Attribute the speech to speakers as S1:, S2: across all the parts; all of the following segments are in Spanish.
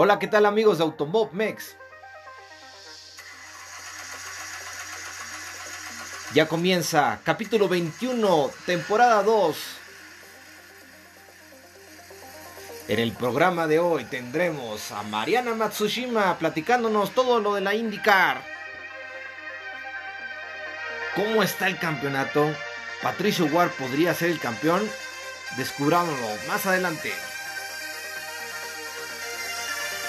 S1: Hola, ¿qué tal amigos de Automob Mex? Ya comienza capítulo 21, temporada 2. En el programa de hoy tendremos a Mariana Matsushima platicándonos todo lo de la IndyCar. ¿Cómo está el campeonato? ¿Patricio Ward podría ser el campeón? Descubrámoslo más adelante.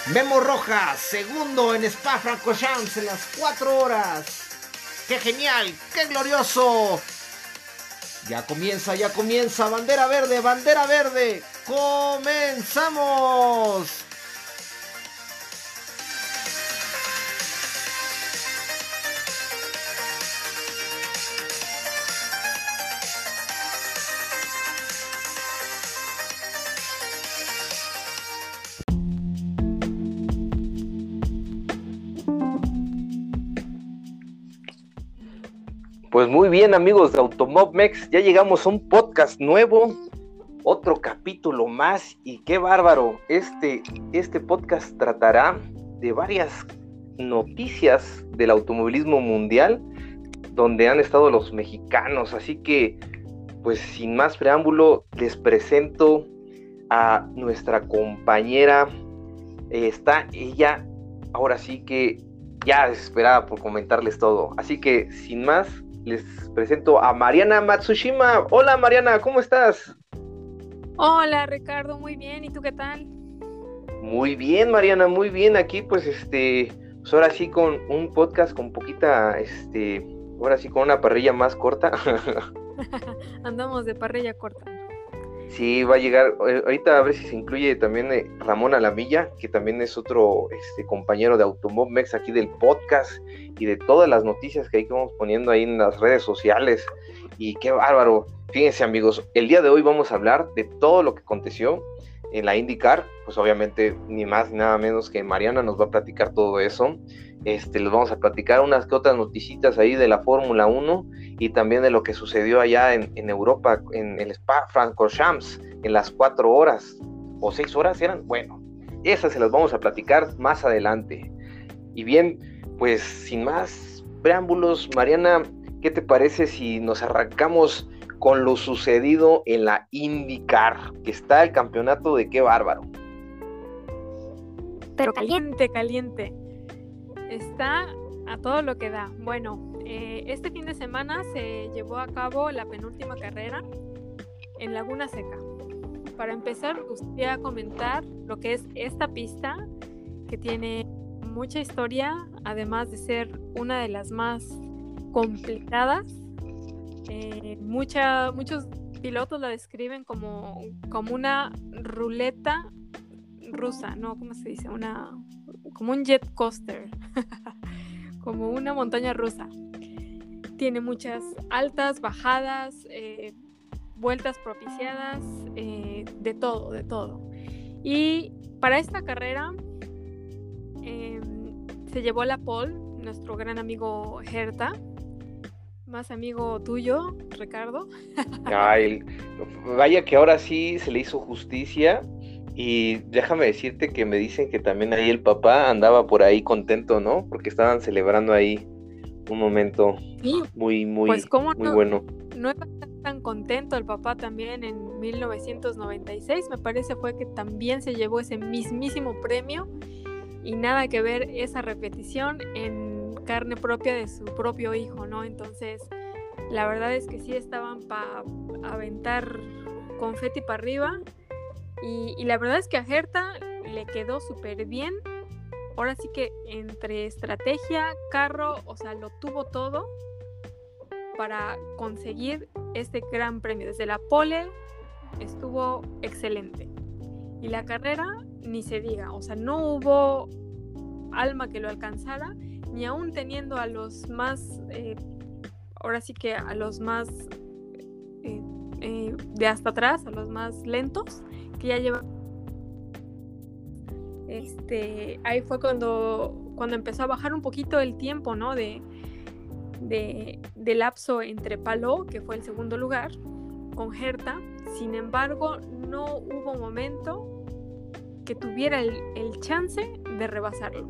S1: Memo Rojas, segundo en Spa Francorchamps en las 4 horas. ¡Qué genial! ¡Qué glorioso! Ya comienza, ya comienza. Bandera verde, bandera verde. ¡Comenzamos!
S2: Pues muy bien amigos de Automobmex, ya llegamos a un podcast nuevo, otro capítulo más y qué bárbaro, este, este podcast tratará de varias noticias del automovilismo mundial donde han estado los mexicanos, así que pues sin más preámbulo les presento a nuestra compañera, está ella ahora sí que ya desesperada por comentarles todo, así que sin más les presento a Mariana Matsushima. Hola Mariana, ¿cómo estás?
S3: Hola Ricardo, muy bien. ¿Y tú qué tal?
S2: Muy bien, Mariana, muy bien. Aquí pues este, pues ahora sí con un podcast con poquita, este, ahora sí con una parrilla más corta.
S3: Andamos de parrilla corta.
S2: Sí, va a llegar, eh, ahorita a ver si se incluye también eh, Ramón Alamilla, que también es otro este, compañero de Automob aquí del podcast y de todas las noticias que ahí vamos poniendo ahí en las redes sociales. Y qué bárbaro. Fíjense amigos, el día de hoy vamos a hablar de todo lo que aconteció en la IndyCar, pues obviamente ni más ni nada menos que Mariana nos va a platicar todo eso. Este, les vamos a platicar unas que otras noticitas ahí de la Fórmula 1 y también de lo que sucedió allá en, Europa, en el Spa Francorchamps, en las cuatro horas o seis horas eran. Bueno, esas se las vamos a platicar más adelante. Y bien, pues sin más preámbulos, Mariana, ¿qué te parece si nos arrancamos con lo sucedido en la IndyCar, que está el campeonato de qué bárbaro?
S3: Pero caliente, caliente. Está a todo lo que da. Bueno, eh, este fin de semana se llevó a cabo la penúltima carrera en Laguna Seca. Para empezar, gustaría comentar lo que es esta pista, que tiene mucha historia, además de ser una de las más complicadas. Eh, muchos pilotos la describen como, como una ruleta rusa, ¿no? ¿Cómo se dice? Una, como un jet coaster, como una montaña rusa. Tiene muchas altas, bajadas, eh, vueltas propiciadas, eh, de todo, de todo. Y para esta carrera em, se llevó la pole nuestro gran amigo Herta, más amigo tuyo, Ricardo.
S2: Ay, vaya que ahora sí se le hizo justicia y déjame decirte que me dicen que también ahí el papá andaba por ahí contento, ¿no? Porque estaban celebrando ahí un momento muy, muy, pues, muy bueno.
S3: No estaba tan contento el papá también en 1996, me parece fue que también se llevó ese mismísimo premio y nada que ver esa repetición en carne propia de su propio hijo, ¿no? Entonces, la verdad es que sí estaban para aventar confeti para arriba y, la verdad es que a Gerta le quedó súper bien. Ahora sí que entre estrategia, carro, o sea, lo tuvo todo para conseguir este gran premio. Desde la pole estuvo excelente. Y la carrera, ni se diga, o sea, no hubo alma que lo alcanzara, ni aún teniendo a los más, eh, ahora sí que a los más eh, eh, de hasta atrás, a los más lentos, que ya lleva este ahí fue cuando cuando empezó a bajar un poquito el tiempo no de de, lapso entre Paló que fue el segundo lugar con Herta sin embargo no hubo momento que tuviera el, el chance de rebasarlo.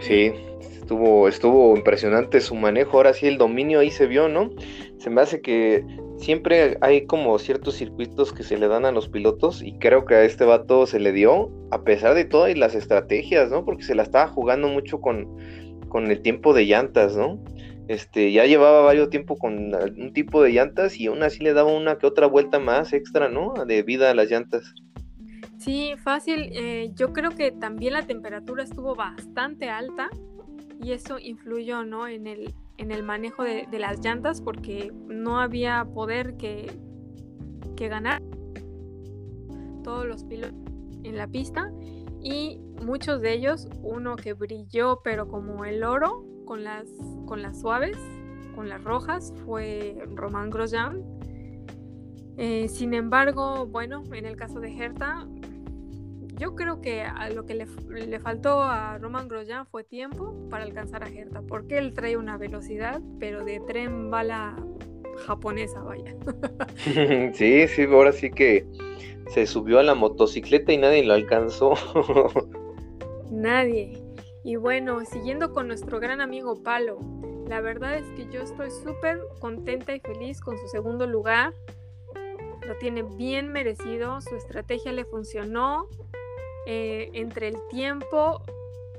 S2: Sí, estuvo, estuvo impresionante su manejo. Ahora sí, el dominio ahí se vio, ¿no? Se me hace que siempre hay como ciertos circuitos que se le dan a los pilotos y creo que a este vato se le dio, a pesar de todas las estrategias, ¿no? Porque se la estaba jugando mucho con, con el tiempo de llantas, ¿no? Este, ya llevaba varios tiempo con un tipo de llantas y aún así le daba una que otra vuelta más extra, ¿no? De vida a las llantas.
S3: Sí, fácil. Eh, yo creo que también la temperatura estuvo bastante alta y eso influyó, ¿no? En el, en el manejo de, las llantas porque no había poder que, que ganar todos los pilotos en la pista y muchos de ellos, uno que brilló pero como el oro con las, con las suaves, con las rojas, fue Román Grosjean. Eh, sin embargo, bueno, en el caso de Hertha, yo creo que a lo que le, le, faltó a Roman Grosjean fue tiempo para alcanzar a Hertha, porque él trae una velocidad, pero de tren bala japonesa, vaya.
S2: sí, sí, ahora sí que se subió a la motocicleta y nadie lo alcanzó.
S3: nadie. Y bueno, siguiendo con nuestro gran amigo Palo, la verdad es que yo estoy súper contenta y feliz con su segundo lugar. Lo tiene bien merecido, su estrategia le funcionó, eh, entre el tiempo,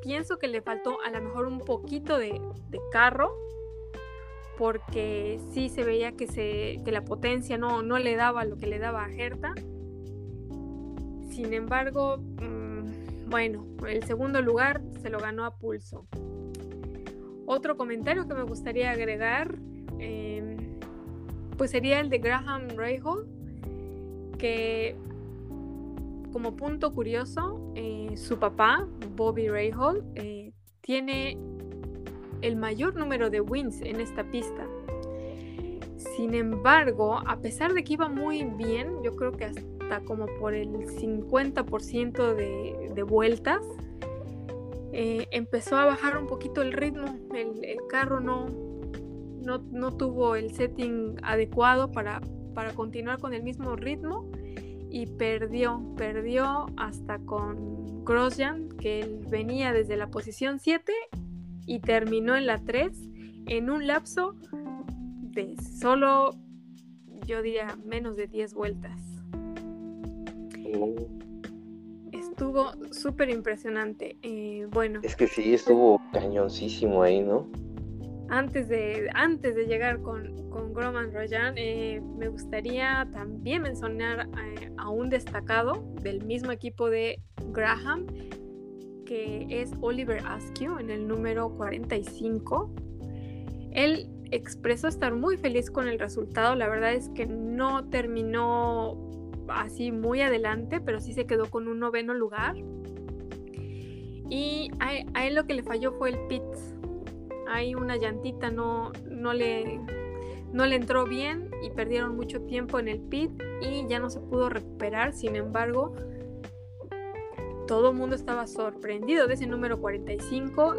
S3: pienso que le faltó a lo mejor un poquito de, carro, porque sí se veía que, se, que la potencia no, no, le daba lo que le daba a Hertha. Sin embargo, mm, bueno, el segundo lugar se lo ganó a pulso. Otro comentario que me gustaría agregar, em, pues sería el de Graham Rahal, que como punto curioso, eh, su papá, Bobby Rahal, eh, tiene el mayor número de wins en esta pista. Sin embargo, a pesar de que iba muy bien, yo creo que hasta como por el 50% de, vueltas, eh, empezó a bajar un poquito el ritmo. El, carro no, no, tuvo el setting adecuado para, para continuar con el mismo ritmo y perdió, perdió hasta con Grosjean, que él venía desde la posición 7 y terminó en la 3 en un lapso de solo, yo diría, menos de 10 vueltas. Estuvo súper impresionante. Eh, bueno.
S2: Es que sí, estuvo cañoncísimo ahí, ¿no?
S3: Antes de, antes de llegar con, con Groman Royan, eh, me gustaría también mencionar eh, a un destacado del mismo equipo de Graham, que es Oliver Askew en el número 45. Él expresó estar muy feliz con el resultado, la verdad es que no terminó así muy adelante, pero sí se quedó con un noveno lugar. Y a, a él lo que le falló fue el pits ahí una llantita no, no, le, no le entró bien y perdieron mucho tiempo en el pit y ya no se pudo recuperar. Sin embargo, todo el mundo estaba sorprendido de ese número 45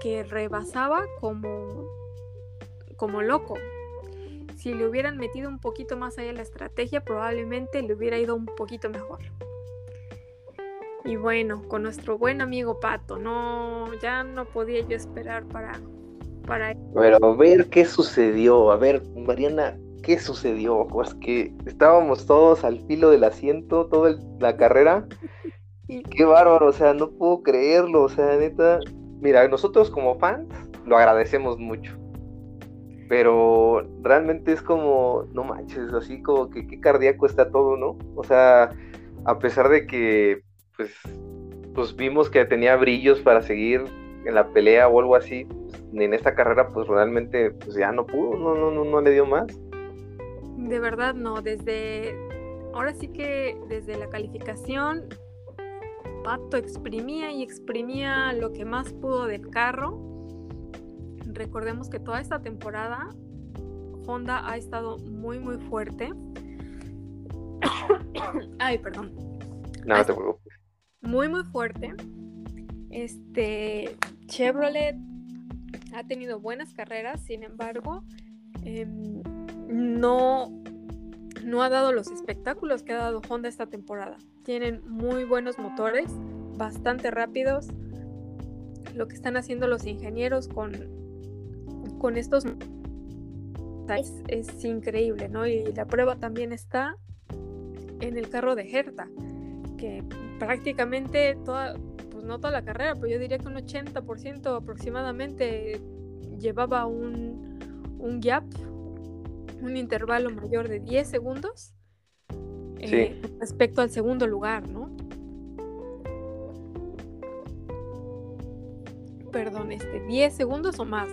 S3: que rebasaba como, como loco. Si le hubieran metido un poquito más allá la estrategia, probablemente le hubiera ido un poquito mejor. Y bueno, con nuestro buen amigo Pato, no, ya no podía yo esperar para,
S2: pero a ver qué sucedió, a ver, Mariana, ¿qué sucedió? Pues que estábamos todos al filo del asiento, toda la carrera, y qué bárbaro, o sea, no puedo creerlo, o sea, neta, mira, nosotros como fans lo agradecemos mucho, pero realmente es como, no manches, así como que qué cardíaco está todo, ¿no? O sea, a pesar de que, pues, pues vimos que tenía brillos para seguir en la pelea o algo así, en esta carrera pues realmente pues ya no pudo, no, no, no, no le dio más.
S3: De verdad no, desde, ahora sí que desde la calificación, Pato exprimía y exprimía lo que más pudo del carro. Recordemos que toda esta temporada Honda ha estado muy muy fuerte. Ay, perdón.
S2: Nada, te preocupes.
S3: Muy muy fuerte. Este Chevrolet ha tenido buenas carreras, sin embargo, em, no, no ha dado los espectáculos que ha dado Honda esta temporada. tienen muy buenos motores, bastante rápidos. Lo que están haciendo los ingenieros con, con estos es, es increíble, ¿no? Y la prueba también está en el carro de Hertha, que prácticamente toda, no toda la carrera, pero yo diría que un 80% aproximadamente llevaba un, un gap, un intervalo mayor de 10 segundos eh, respecto al segundo lugar, ¿no? Perdón, este, 10 segundos o más.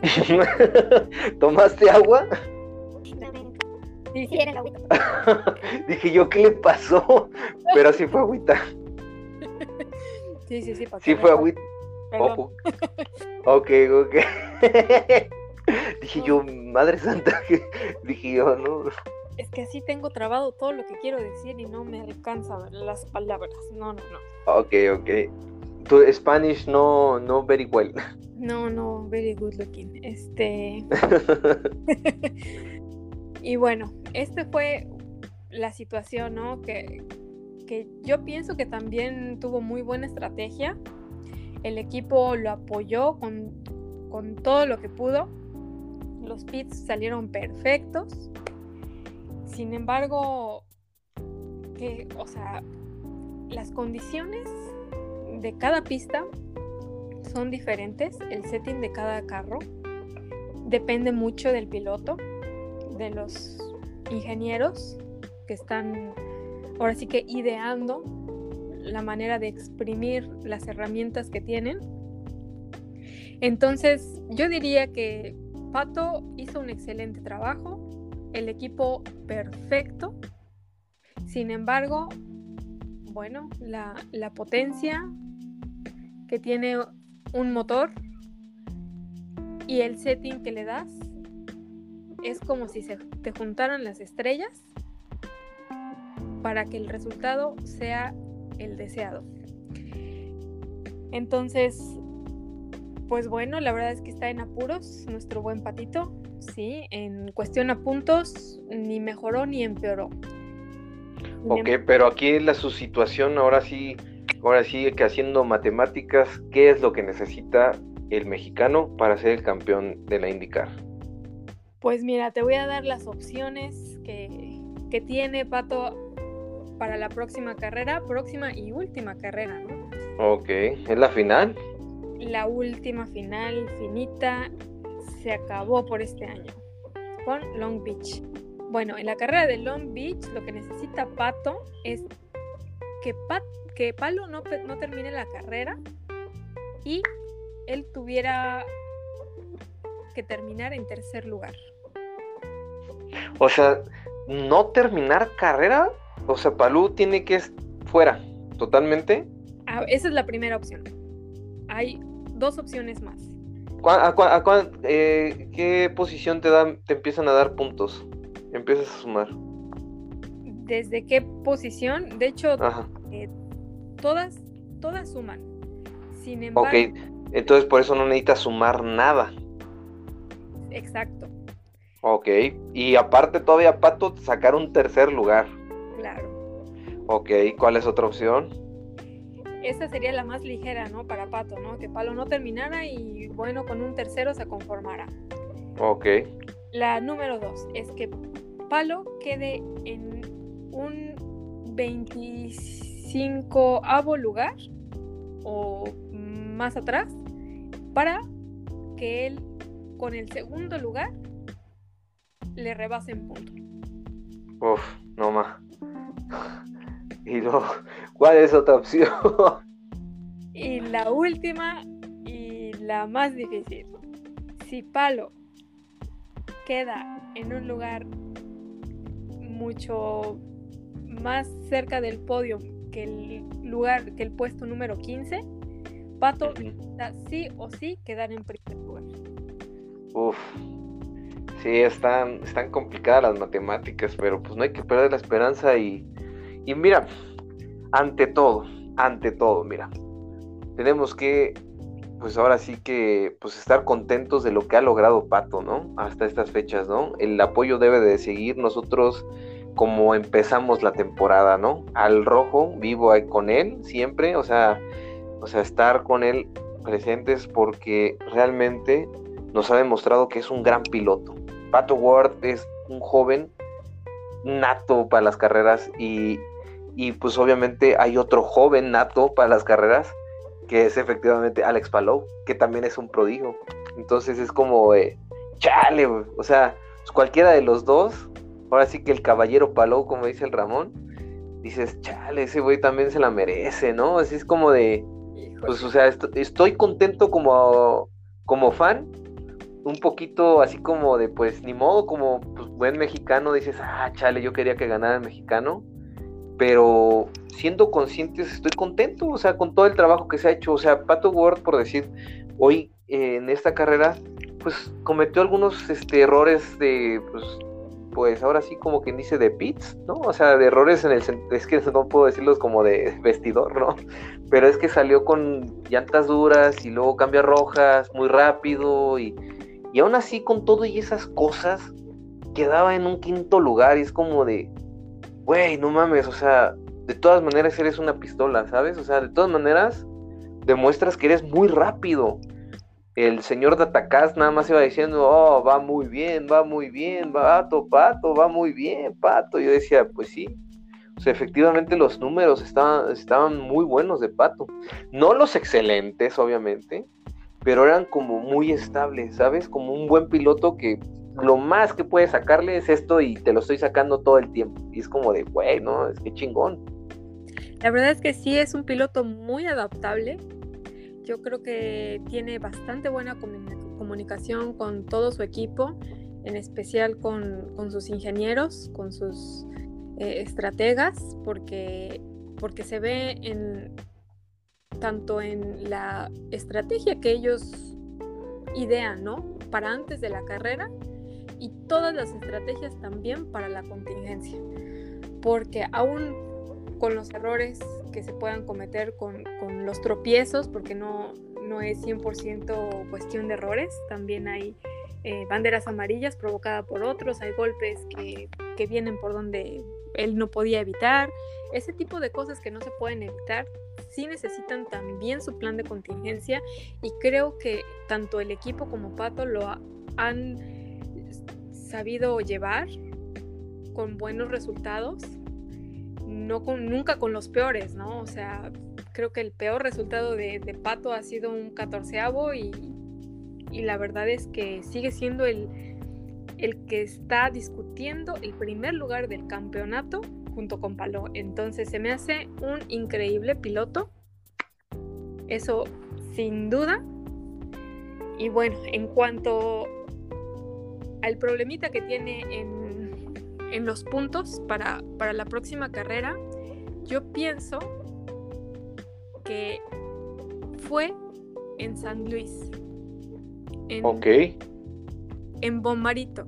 S2: ¿Tomaste agua?
S3: Sí, sí, era el agüita.
S2: Dije yo, ¿qué le pasó? Pero sí fue agüita.
S3: Sí, sí, sí.
S2: Sí fue agüita. Oh, ok, ok. Dije yo, Madre Santa, dije yo, no.
S3: Es que así tengo trabado todo lo que quiero decir y no me alcanzan las palabras. No, no, no.
S2: Ok, ok. Tu Spanish no, no very well.
S3: No, no, very good looking. Este. y bueno, este fue la situación, ¿no? Que, que yo pienso que también tuvo muy buena estrategia. El equipo lo apoyó con, con todo lo que pudo. Los pits salieron perfectos. Sin embargo, que, o sea, las condiciones de cada pista son diferentes, el setting de cada carro depende mucho del piloto, de los ingenieros que están ahora sí que ideando la manera de exprimir las herramientas que tienen. Entonces, yo diría que Pato hizo un excelente trabajo, el equipo perfecto. Sin embargo, bueno, la, potencia que tiene un motor y el setting que le das es como si se te juntaran las estrellas para que el resultado sea el deseado. Entonces, pues bueno, la verdad es que está en apuros nuestro buen patito. Sí, en cuestión a puntos, ni mejoró ni empeoró.
S2: Ok, pero aquí la su situación, ahora sí, ahora sí que haciendo matemáticas, ¿qué es lo que necesita el mexicano para ser el campeón de la IndyCar?
S3: Pues mira, te voy a dar las opciones que, que tiene Pato para la próxima carrera, próxima y última carrera, ¿no?
S2: Ok, ¿es la final?
S3: La última final, finita, se acabó por este año con Long Beach. Bueno, en la carrera de Long Beach lo que necesita Pato es que, que Palo no, no termine la carrera y él tuviera que terminar en tercer lugar.
S2: O sea, no terminar carrera, o sea, Palú tiene que estar fuera, totalmente.
S3: Ah, esa es la primera opción. Hay dos opciones más.
S2: ¿A, eh, qué posición te dan, te empiezan a dar puntos? Empiezas a sumar.
S3: ¿Desde qué posición? De hecho, eh, todas, todas suman. Sin embargo.
S2: Ok, entonces por eso no necesitas sumar nada.
S3: Exacto.
S2: Ok, y aparte todavía Pato sacar un tercer lugar.
S3: Claro.
S2: Ok, ¿cuál es otra opción?
S3: esa sería la más ligera, ¿no? Para Pato, ¿no? Que Palo no terminara y bueno, con un tercero se conformara.
S2: Ok.
S3: La número dos es que Palo quede en un 25 lugar o más atrás para que él con el segundo lugar le rebase en punto.
S2: Uf, no más. Y luego, ¿cuál es otra opción?
S3: Y la última y la más difícil. Si Palo queda en un lugar mucho más cerca del podio que el lugar, que el puesto número 15, Pato sí o sí quedar en primer lugar.
S2: Uf, sí, están, están complicadas las matemáticas, pero pues no hay que perder la esperanza y y mira, ante todo, ante todo, mira, tenemos que, pues ahora sí que, pues estar contentos de lo que ha logrado Pato, ¿no? Hasta estas fechas, ¿no? El apoyo debe de seguir, nosotros como empezamos la temporada, ¿no? Al rojo, vivo ahí con él siempre, o sea, o sea, estar con él presentes porque realmente nos ha demostrado que es un gran piloto. Pato Ward es un joven nato para las carreras y, y pues obviamente hay otro joven nato para las carreras que es efectivamente Alex Palou, que también es un prodigio. Entonces es como, eh, chale, o sea, pues cualquiera de los dos, ahora sí que el caballero Palou, como dice el Ramón, dices, chale, ese güey también se la merece, ¿no? Así es como de, pues, o sea, estoy contento como, como fan, un poquito así como de, pues, ni modo, como pues, buen mexicano, dices, ah, chale, yo quería que ganara el mexicano, pero siendo conscientes estoy contento, o sea, con todo el trabajo que se ha hecho, o sea, Pato Ward, por decir, hoy eh, en esta carrera, pues cometió algunos este, errores de, pues, pues ahora sí como quien dice de pits, ¿no? O sea, de errores en el es que no puedo decirlos como de vestidor, ¿no? Pero es que salió con llantas duras y luego cambia rojas muy rápido y, y aún así con todo y esas cosas quedaba en un quinto lugar y es como de, güey, no mames, o sea, de todas maneras eres una pistola, ¿sabes? O sea, de todas maneras demuestras que eres muy rápido. El señor de Atacás nada más iba diciendo, oh, va muy bien, va muy bien, pato, pato, va muy bien, pato. Yo decía, pues sí. O sea, efectivamente los números estaban, estaban muy buenos de pato. No los excelentes, obviamente, pero eran como muy estables, ¿sabes? Como un buen piloto que lo más que puede sacarle es esto y te lo estoy sacando todo el tiempo. Y es como de, güey, ¿no? Es que chingón.
S3: La verdad es que sí es un piloto muy adaptable. Yo creo que tiene bastante buena comunicación con todo su equipo, en especial con, sus ingenieros, con sus eh, estrategas, porque, porque se ve en tanto en la estrategia que ellos idean, ¿no? Para antes de la carrera y todas las estrategias también para la contingencia. Porque aún con los errores que se puedan cometer, con, los tropiezos, porque no, no es 100% cuestión de errores, también hay eh, banderas amarillas provocadas por otros, hay golpes que, que vienen por donde él no podía evitar, ese tipo de cosas que no se pueden evitar sí necesitan también su plan de contingencia y creo que tanto el equipo como Pato lo han sabido llevar con buenos resultados, no con, nunca con los peores, ¿no? O sea, creo que el peor resultado de, Pato ha sido un catorceavo y, y, la verdad es que sigue siendo el, el que está discutiendo el primer lugar del campeonato junto con Palo. Entonces se me hace un increíble piloto. Eso sin duda. Y bueno, en cuanto al problemita que tiene en, los puntos para, la próxima carrera, yo pienso que fue en San Luis.
S2: En, ok.
S3: En Bombarito.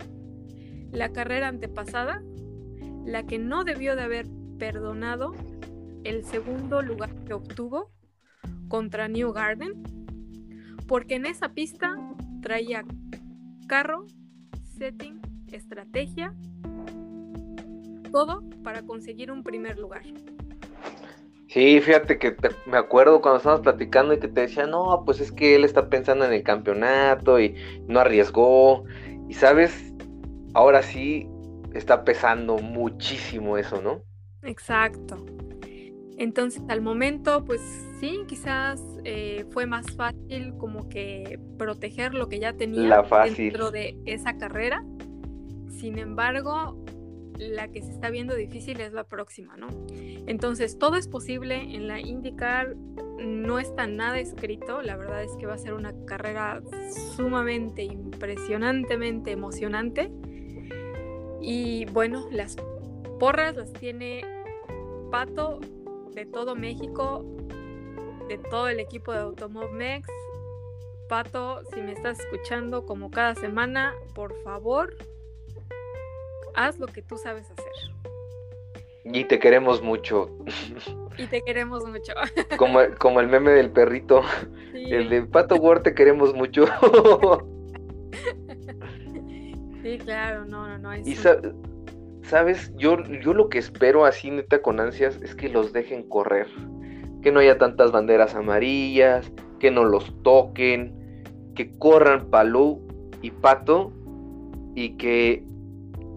S3: La carrera antepasada, la que no debió de haber perdonado el segundo lugar que obtuvo contra New Garden, porque en esa pista traía carro setting, estrategia, todo para conseguir un primer lugar.
S2: Sí, fíjate que me acuerdo cuando estábamos platicando y que te decía, no, pues es que él está pensando en el campeonato y no arriesgó. Y sabes, ahora sí está pesando muchísimo eso, ¿no?
S3: Exacto. Entonces, al momento, pues sí, quizás eh, fue más fácil como que proteger lo que ya tenía dentro de esa carrera. Sin embargo, la que se está viendo difícil es la próxima, ¿no? Entonces, todo es posible en la IndyCar, no está nada escrito, la verdad es que va a ser una carrera sumamente, impresionantemente emocionante. Y bueno, las porras las tiene Pato de todo México, de todo el equipo de Automobmex. Pato, si me estás escuchando como cada semana, por favor, haz lo que tú sabes hacer.
S2: Y te queremos mucho.
S3: Y te queremos mucho.
S2: Como, como el meme del perrito. El de Pato Ward te queremos mucho.
S3: Sí, claro, no, no, no.
S2: y sabes, yo, yo lo que espero así neta con ansias es que los dejen correr, que no haya tantas banderas amarillas, que no los toquen, que corran Palou y Pato y que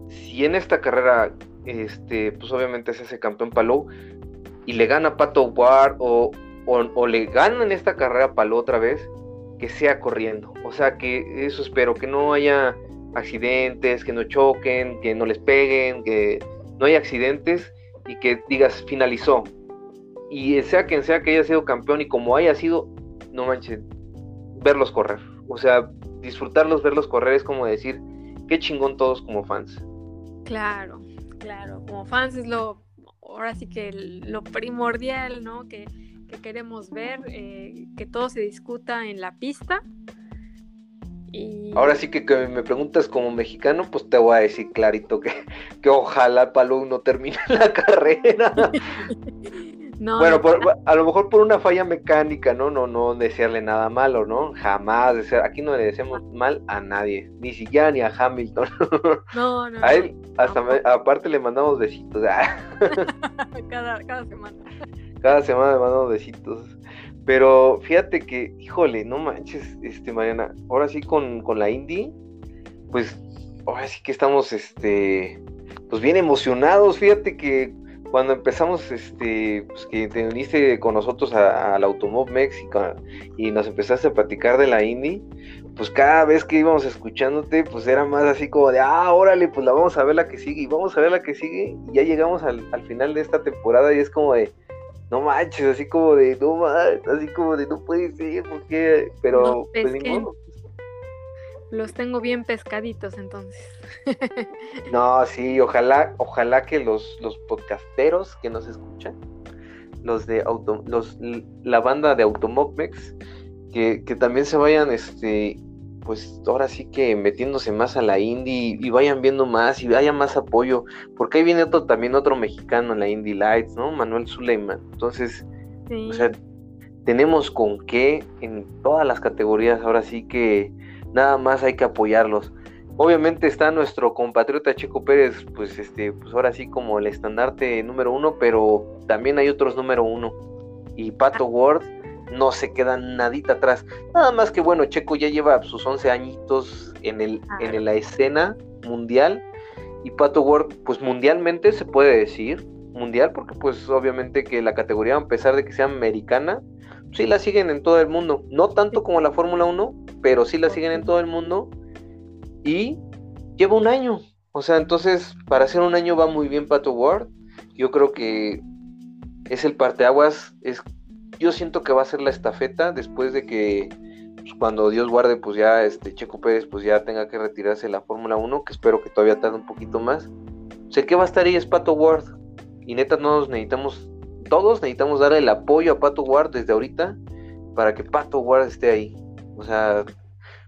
S2: si en esta carrera, este, pues obviamente es ese campeón Palou y le gana Pato Ward o, o, le gana en esta carrera Palou otra vez, que sea corriendo. O sea que eso espero, que no haya accidentes, que no choquen, que no les peguen, que no haya accidentes y que digas finalizó. Y sea quien sea que haya sido campeón y como haya sido, no manches, verlos correr. O sea, disfrutarlos, verlos correr es como decir, qué chingón todos como fans.
S3: Claro, claro, como fans es lo, ahora sí que lo primordial, ¿no? Que, queremos ver, eh, que todo se discuta en la pista.
S2: Y... Ahora sí que, me preguntas como mexicano, pues te voy a decir clarito que, que ojalá Palou no termine la carrera. bueno, a lo mejor por una falla mecánica, ¿no? No, no desearle nada malo, ¿no? Jamás desear, aquí no le deseamos mal a nadie, ni siquiera ni a Hamilton.
S3: No, no.
S2: A él, hasta aparte le mandamos besitos.
S3: cada, cada semana.
S2: Cada semana le mandamos besitos. Pero fíjate que, híjole, no manches, este, Mariana, ahora sí con, con la Indie, pues ahora sí que estamos, este, pues bien emocionados. Fíjate que cuando empezamos, este, pues que te uniste con nosotros al Automob México y nos empezaste a platicar de la Indy, pues cada vez que íbamos escuchándote, pues era más así como de, ah, órale, pues la vamos a ver la que sigue y vamos a ver la que sigue y ya llegamos al, final de esta temporada y es como de, no manches, así como de, no manches, así como de, no puede ser, porque, pero, pues ni
S3: los tengo bien pescaditos entonces.
S2: no, sí, ojalá, ojalá que los, los podcasteros que nos escuchan, los de auto, los, la banda de Automopmex, que, que también se vayan, este, pues ahora sí que metiéndose más a la indie y, vayan viendo más y haya más apoyo, porque ahí viene otro, también otro mexicano en la Indie Lights, ¿no? Manuel Suleiman. Entonces, o sea, tenemos con qué en todas las categorías, ahora sí que nada más hay que apoyarlos. Obviamente está nuestro compatriota Checo Pérez, pues este, pues ahora sí como el estandarte número uno, pero también hay otros número uno. Y Pato Ward no se queda nadita atrás. Nada más que bueno, Checo ya lleva sus 11 añitos en, el, en la escena mundial. Y Pato Ward, pues mundialmente se puede decir, mundial, porque pues obviamente que la categoría, a pesar de que sea americana, sí la siguen en todo el mundo. No tanto como la Fórmula 1, pero sí la siguen en todo el mundo. Y lleva un año. O sea, entonces, para hacer un año va muy bien Pato Ward. Yo creo que es el parteaguas. Es, yo siento que va a ser la estafeta después de que pues, cuando Dios guarde, pues ya este Checo Pérez pues ya tenga que retirarse de la Fórmula 1, que espero que todavía tarde un poquito más. Sé que va a estar ahí es Pato Ward. Y neta, no nos necesitamos todos necesitamos dar el apoyo a Pato Ward desde ahorita para que Pato Ward esté ahí. O sea,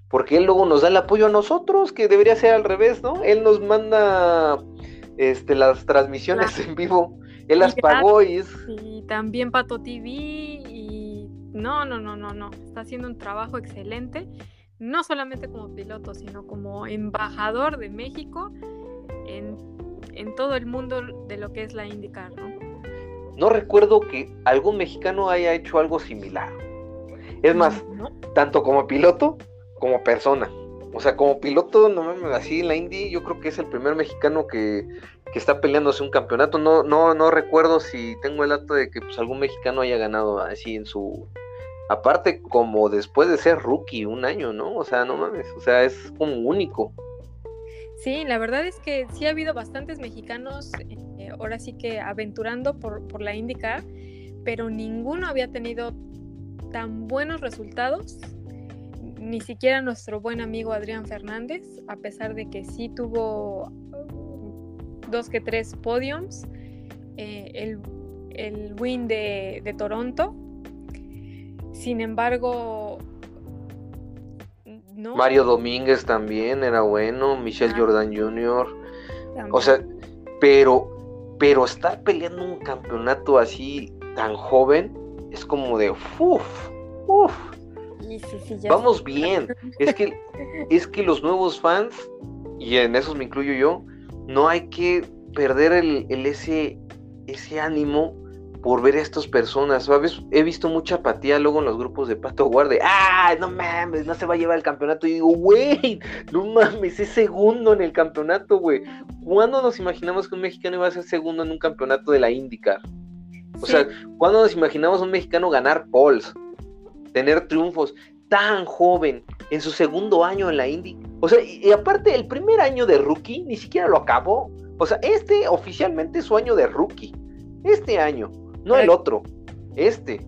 S2: porque él luego nos da el apoyo a nosotros, que debería ser al revés, ¿no? Él nos manda este, las transmisiones en vivo, él las pagó y es...
S3: Y también Pato TV y... No, no, no, no, no, está haciendo un trabajo excelente, no solamente como piloto, sino como embajador de México en, en todo el mundo de lo que es la IndyCar, ¿no?
S2: No recuerdo que algún mexicano haya hecho algo similar. Es más, tanto como piloto como persona. O sea, como piloto, no me así en la Indy, yo creo que es el primer mexicano que, que, está peleándose un campeonato. No, no, no recuerdo si tengo el dato de que pues, algún mexicano haya ganado así en su. Aparte, como después de ser rookie un año, ¿no? O sea, no mames. O sea, es como único.
S3: Sí, la verdad es que sí ha habido bastantes mexicanos ahora sí que aventurando por, por la IndyCar, pero ninguno había tenido tan buenos resultados, ni siquiera nuestro buen amigo Adrián Fernández, a pesar de que sí tuvo dos que tres podiums, eh, el, el, win de, de, Toronto. Sin embargo,
S2: no. Mario Domínguez también era bueno, Michelle ah. Jordan Jr. O sea, pero pero estar peleando un campeonato así tan joven es como de uff, uff. Vamos bien. Es que, es que los nuevos fans, y en esos me incluyo yo, no hay que perder el, ese, ese ánimo por ver a estas personas. ¿Sabes? He visto mucha apatía luego en los grupos de Pato Guarde. ¡Ah! No mames, no se va a llevar el campeonato. Y digo, güey, no mames, es segundo en el campeonato, güey. ¿Cuándo nos imaginamos que un mexicano iba a ser segundo en un campeonato de la IndyCar? O sea, ¿cuándo nos imaginamos un mexicano ganar poles? Tener triunfos tan joven en su segundo año en la Indy. O sea, y, aparte, el primer año de rookie ni siquiera lo acabó. O sea, este oficialmente es su año de rookie. Este año. No el otro, este.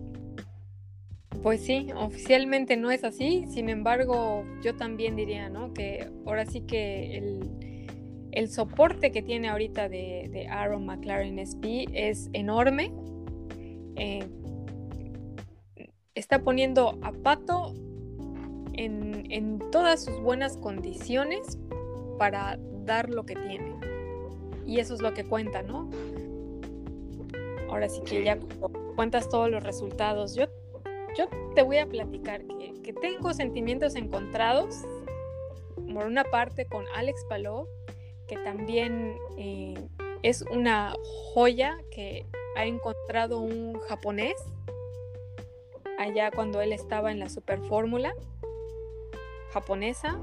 S3: Pues sí, oficialmente no es así, sin embargo, yo también diría, ¿no? Que ahora sí que el, soporte que tiene ahorita de, Aaron McLaren SP es enorme. Eh, está poniendo a Pato en, en, todas sus buenas condiciones para dar lo que tiene. Y eso es lo que cuenta, ¿no? Ahora sí que ya cuentas todos los resultados. Yo, yo te voy a platicar que, tengo sentimientos encontrados. Por una parte con Alex Paló, que también eh, es una joya que ha encontrado un japonés allá cuando él estaba en la Super Fórmula japonesa,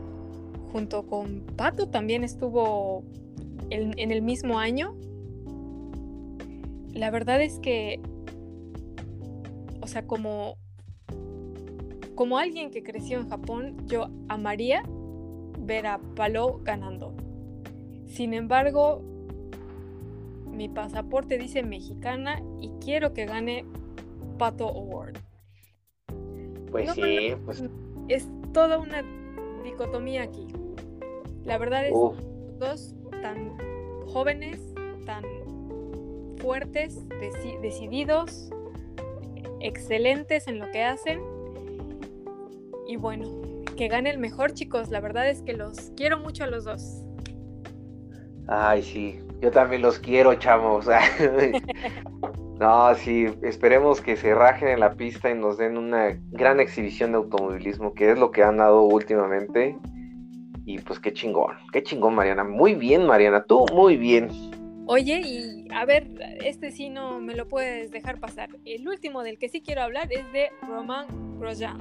S3: junto con Pato también estuvo en el mismo año la verdad es que, o sea, como, como alguien que creció en Japón, yo amaría ver a Paló ganando. Sin embargo, mi pasaporte dice mexicana y quiero que gane Pato Award.
S2: Pues sí, pues...
S3: Es toda una dicotomía aquí. La verdad es que dos tan jóvenes, tan fuertes, decididos, excelentes en lo que hacen. Y bueno, que gane el mejor, chicos. La verdad es que los quiero mucho a los dos.
S2: Ay, sí, yo también los quiero, chamos. no, sí, esperemos que se rajen en la pista y nos den una gran exhibición de automovilismo, que es lo que han dado últimamente. Y pues qué chingón, qué chingón, Mariana. Muy bien, Mariana, tú muy bien.
S3: Oye, y a ver, este sí no me lo puedes dejar pasar. El último del que sí quiero hablar es de Roman Grosjean.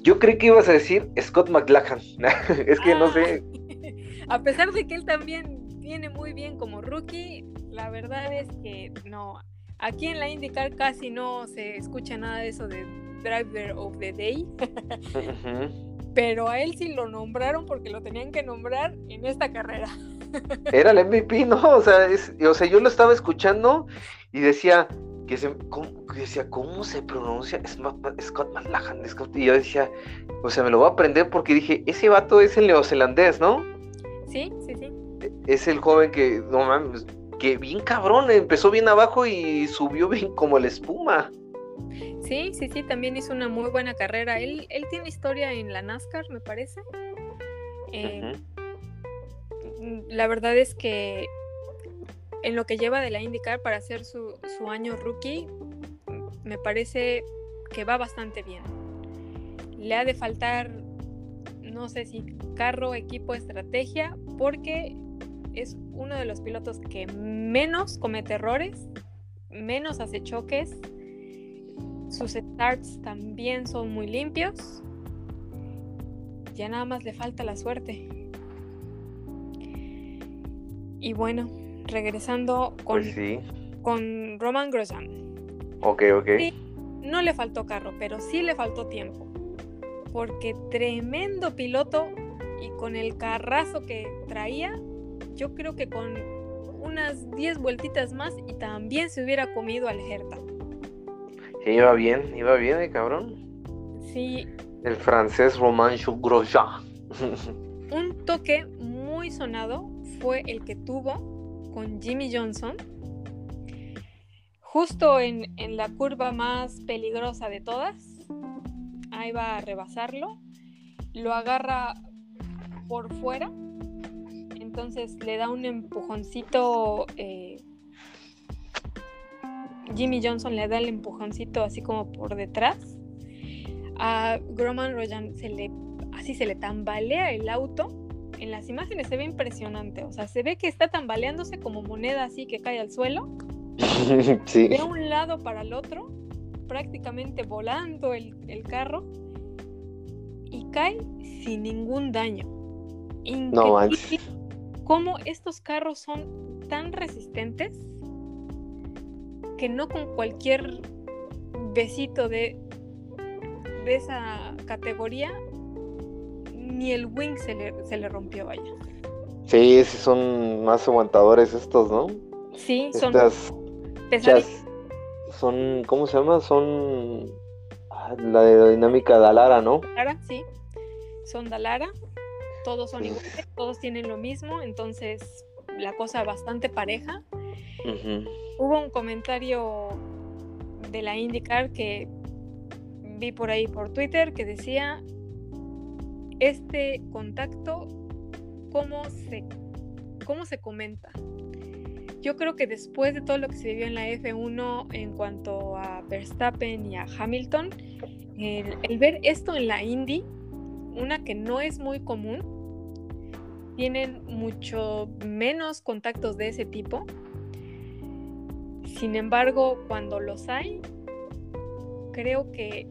S2: Yo creí que ibas a decir Scott McLachlan. es que no sé.
S3: A pesar de que él también viene muy bien como rookie, la verdad es que no. Aquí en la IndyCar casi no se escucha nada de eso de Driver of the Day. Pero a él sí lo nombraron porque lo tenían que nombrar en esta carrera.
S2: Era el MVP, ¿no? O sea, o sea, yo lo estaba escuchando y decía, que se, ¿cómo, decía, ¿cómo se pronuncia? Scott McLachlan, y yo decía, o sea, me lo voy a aprender porque dije, ese vato es el neozelandés, ¿no?
S3: Sí, sí, sí.
S2: Es el joven que, no mames, que bien cabrón, empezó bien abajo y subió bien como la espuma.
S3: Sí, sí, sí, también hizo una muy buena carrera. Él, él tiene historia en la NASCAR, me parece. Eh, la verdad es que en lo que lleva de la IndyCar para hacer su, año rookie, me parece que va bastante bien. Le ha de faltar, no sé si carro, equipo, estrategia, porque es uno de los pilotos que menos comete errores, menos hace choques. Sus starts también son muy limpios. Ya nada más le falta la suerte. Y bueno, regresando con,
S2: pues sí.
S3: con Roman Grosjean.
S2: Ok, ok.
S3: no le faltó carro, pero sí le faltó tiempo. Porque tremendo piloto y con el carrazo que traía, yo creo que con unas 10 vueltitas más y también se hubiera comido al Herta.
S2: Sí, iba bien, iba bien, ¿eh, cabrón.
S3: Sí.
S2: El francés Roman Grosjean.
S3: Un toque muy sonado fue el que tuvo con Jimmy Johnson, justo en, la curva más peligrosa de todas. Ahí va a rebasarlo, lo agarra por fuera, entonces le da un empujoncito. Eh, Jimmy Johnson le da el empujoncito así como por detrás. A Groman Rojan se le, así se le tambalea el auto en las imágenes se ve impresionante. O sea, se ve que está tambaleándose como moneda así que cae al suelo. De un lado para el otro, prácticamente volando el, carro. Y cae sin ningún daño. No Cómo estos carros son tan resistentes que no con cualquier besito de, de esa categoría ni el wing se le, se le rompió, vaya.
S2: Sí, sí son más aguantadores estos, ¿no?
S3: Sí, son
S2: Estas son, ¿cómo se llama? Son ah, la de dinámica Dalara, ¿no?
S3: Dalara, sí. Son Dalara. Todos son iguales, todos tienen lo mismo, entonces la cosa bastante pareja. Hubo un comentario de la IndyCar que vi por ahí por Twitter que decía este contacto, ¿cómo se, cómo se comenta? Yo creo que después de todo lo que se vivió en la F1 en cuanto a Verstappen y a Hamilton, el, ver esto en la Indy, una que no es muy común, tienen mucho menos contactos de ese tipo. Sin embargo, cuando los hay, creo que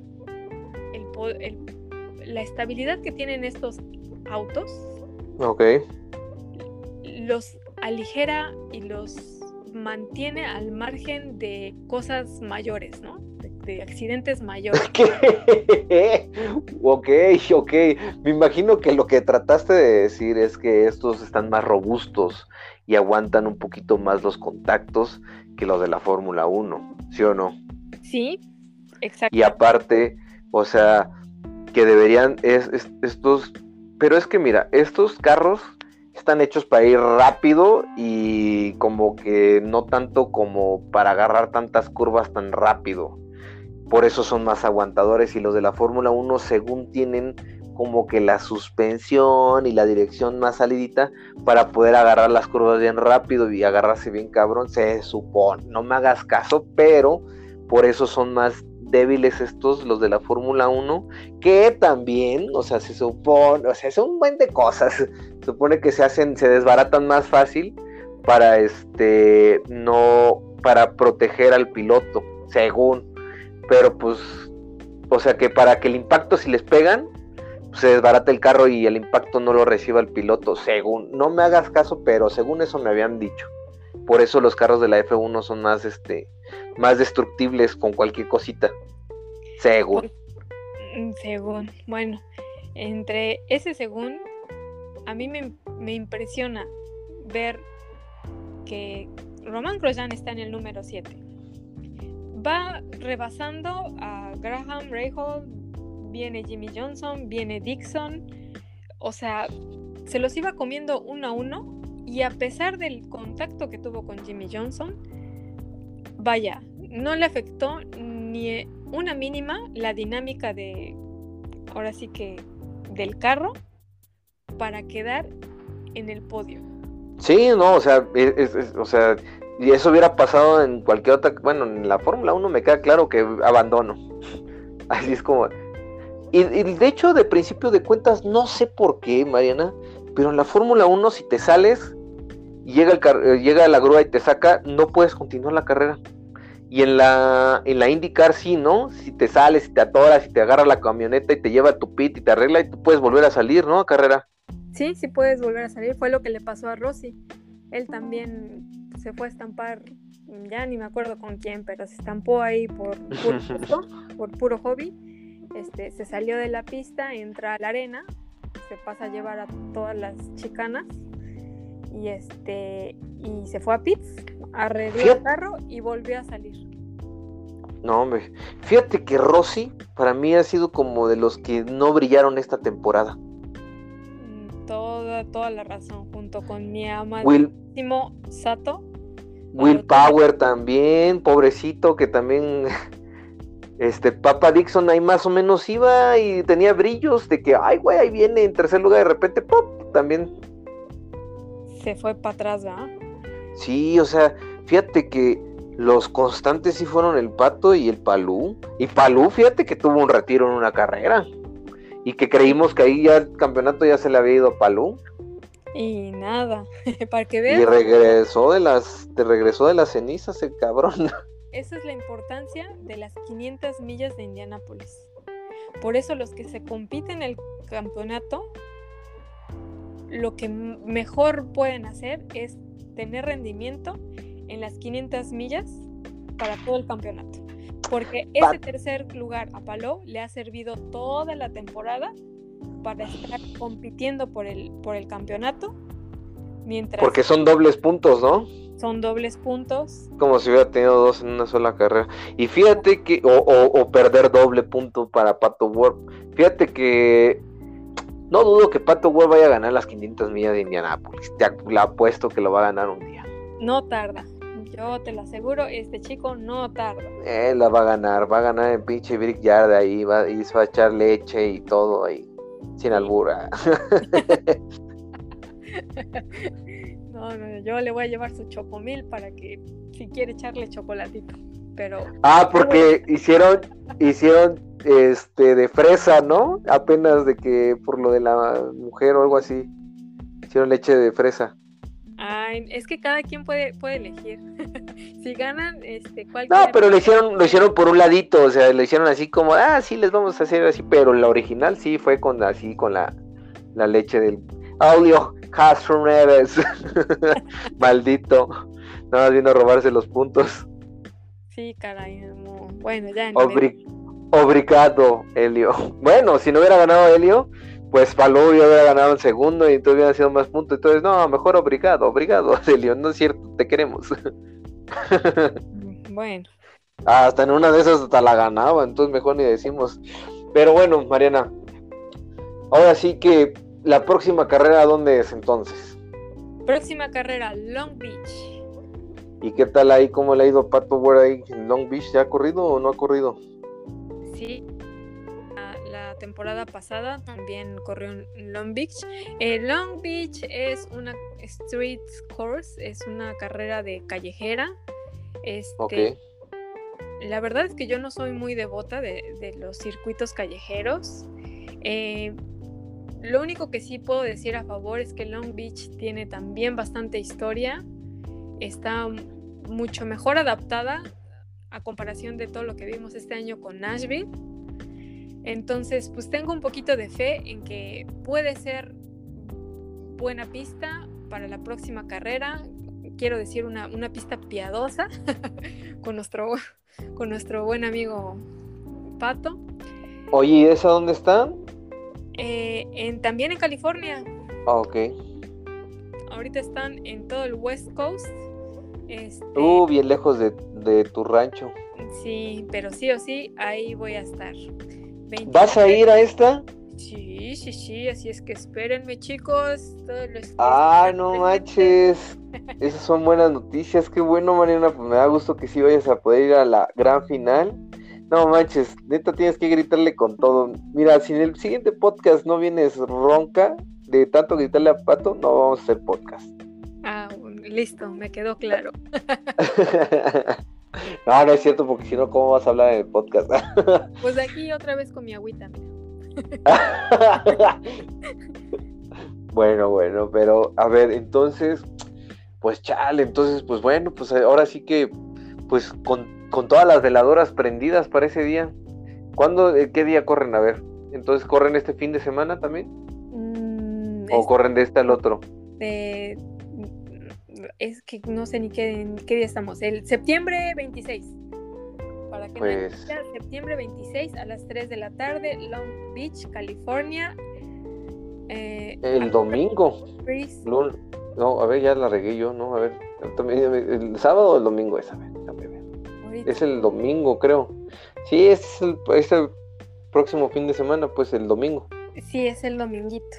S3: el, el, la estabilidad que tienen estos autos los aligera y los mantiene al margen de cosas mayores, ¿no? De, accidentes mayores.
S2: ok, ok. Me imagino que lo que trataste de decir es que estos están más robustos y aguantan un poquito más los contactos que los de la Fórmula 1, ¿sí o no?
S3: Sí, exacto.
S2: Y aparte, o sea, que deberían, es, estos, pero es que mira, estos carros están hechos para ir rápido y como que no tanto como para agarrar tantas curvas tan rápido. Por eso son más aguantadores y los de la Fórmula 1 según tienen como que la suspensión y la dirección más salidita para poder agarrar las curvas bien rápido y agarrarse bien cabrón, se supone. No me hagas caso, pero por eso son más débiles estos, los de la Fórmula 1, que también, o sea, se supone, o sea, es un buen de cosas, se supone que se hacen, se desbaratan más fácil para este, no, para proteger al piloto, según, pero pues, o sea, que para que el impacto si les pegan, pues, se desbarata el carro y el impacto no lo reciba el piloto, según, no me hagas caso, pero según eso me habían dicho. Por eso los carros de la F1 son más este más destructibles con cualquier cosita. Según.
S3: Mm, según. Bueno, entre ese según, a mí me, impresiona ver que Roman Grosjean está en el número 7. Va rebasando a Graham Rahal, viene Jimmy Johnson, viene Dixon. O sea, se los iba comiendo uno a uno y a pesar del contacto que tuvo con Jimmy Johnson, vaya, no le afectó ni una mínima la dinámica de, ahora sí que, del carro para quedar en el podio.
S2: Sí, no, o sea, o sea, y eso hubiera pasado en cualquier otra, bueno, en la Fórmula 1 me queda claro que abandono. Así es como... Y, y, de hecho, de principio de cuentas, no sé por qué, Mariana, pero en la Fórmula 1 si te sales y llega, el eh, llega la grúa y te saca, no puedes continuar la carrera. Y en la, en la IndyCar sí, ¿no? Si te sales, si te atoras, si te agarra la camioneta y te lleva a tu pit y te arregla y tú puedes volver a salir, ¿no? A carrera.
S3: Sí, sí puedes volver a salir. Fue lo que le pasó a Rossi. Él también se fue a estampar, ya ni me acuerdo con quién, pero se estampó ahí por puro, por puro hobby. Este, se salió de la pista, entra a la arena, se pasa a llevar a todas las chicanas y este y se fue a pits, arregló el carro y volvió a salir.
S2: No, hombre, fíjate que Rossi para mí ha sido como de los que no brillaron esta temporada.
S3: Mm, toda, toda la razón, junto con mi amadísimo Sato.
S2: Will Power también, pobrecito, que también este Papa Dixon ahí más o menos iba y tenía brillos de que, ay, güey, ahí viene en tercer lugar, de repente, ¡pop! También
S3: se fue para atrás, ¿verdad?
S2: Sí, o sea, fíjate que los constantes sí fueron el Pato y el Palú. Y Palú, fíjate que tuvo un retiro en una carrera. Y que creímos que ahí ya el campeonato ya se le había ido a Palú.
S3: Y nada, para que vean.
S2: Y regresó de las, te regresó de las cenizas el cabrón.
S3: Esa es la importancia de las 500 millas de Indianápolis. Por eso los que se compiten el campeonato, lo que mejor pueden hacer es tener rendimiento en las 500 millas para todo el campeonato. Porque ese tercer lugar a Palou le ha servido toda la temporada para estar compitiendo por el, por el campeonato. Mientras
S2: Porque son dobles puntos, ¿no?
S3: Son dobles puntos.
S2: Como si hubiera tenido dos en una sola carrera. Y fíjate que, o, o, perder doble punto para Pato Ward. Fíjate que no dudo que Pato Ward vaya a ganar las 500 millas de Indianápolis. Te la apuesto que lo va a ganar un día.
S3: No tarda. Yo te lo aseguro, este chico no tarda.
S2: Él la va a ganar, va a ganar el pinche Brickyard ahí, va, y se va a echar leche y todo ahí, sin albura.
S3: no, no, yo le voy a llevar su chocomil para que si quiere echarle chocolatito. Pero.
S2: Ah, porque hicieron, hicieron este de fresa, ¿no? Apenas de que por lo de la mujer o algo así. Hicieron leche de fresa.
S3: Ay, es que cada quien puede, puede elegir. si ganan, este, cualquier...
S2: No, pero lo hicieron, lo hicieron por un ladito, o sea, lo hicieron así como, ah, sí, les vamos a hacer así, pero la original sí fue con así, con la, la leche del audio Castro Neves. Maldito. Nada más vino a robarse los puntos.
S3: Sí, caray, bueno, ya.
S2: Obrigado, Helio. Bueno, si no hubiera ganado Helio, pues Palou hubiera ganado el segundo y entonces hubiera sido más puntos. Entonces, no, mejor obrigado, obrigado, Helio. No es cierto, te queremos.
S3: bueno.
S2: Hasta en una de esas hasta la ganaba, entonces mejor ni decimos. Pero bueno, Mariana, ahora sí que la próxima carrera, ¿dónde es entonces?
S3: Próxima carrera, Long Beach.
S2: ¿Y qué tal ahí? ¿Cómo le ha ido Pato Ward ahí en Long Beach? ¿Ya ha corrido o no ha corrido?
S3: Sí, la, temporada pasada también corrió en Long Beach. Eh, Long Beach es una street course, es una carrera de callejera. Este, La verdad es que yo no soy muy devota de, los circuitos callejeros. Eh, lo único que sí puedo decir a favor es que Long Beach tiene también bastante historia. Está mucho mejor adaptada a comparación de todo lo que vimos este año con Nashville. Entonces, pues tengo un poquito de fe en que puede ser buena pista para la próxima carrera. Quiero decir, una, pista piadosa con, nuestro, con nuestro buen amigo Pato.
S2: Oye, ¿y esa dónde está?
S3: Eh, en, también en California.
S2: Ah, ok.
S3: Ahorita están en todo el West Coast. Este,
S2: uh, bien lejos de, tu rancho.
S3: Sí, pero sí o sí, ahí voy a estar.
S2: ¿Vas a ir a esta?
S3: Sí, sí, sí, así es que espérenme chicos.
S2: ah, no manches. Esas son buenas noticias. Qué bueno, Mariana. Pues me da gusto que sí vayas a poder ir a la gran final. No manches, neta tienes que gritarle con todo. Mira, si en el siguiente podcast no vienes ronca de tanto gritarle a Pato, no vamos a hacer podcast.
S3: Ah, listo, me quedó claro.
S2: no, no es cierto, porque si no, ¿cómo vas a hablar en el podcast?
S3: pues aquí otra vez con mi agüita,
S2: bueno, bueno, pero a ver, entonces, pues chale, entonces, pues bueno, pues ahora sí que, pues con con todas las veladoras prendidas para ese día. ¿Cuándo, eh, qué día corren? A ver, entonces corren este fin de semana también. Mm, ¿O corren de este al otro?
S3: Es que no sé ni qué, qué día estamos. El septiembre 26. Para que pues... septiembre 26 a las 3 de la tarde, Long Beach, California.
S2: Eh, el domingo. No, a ver, ya la regué yo, ¿no? A ver, el sábado o el domingo es, a ver. Es el domingo, creo. Sí, es el, es el próximo fin de semana, pues el domingo.
S3: Sí, es el dominguito.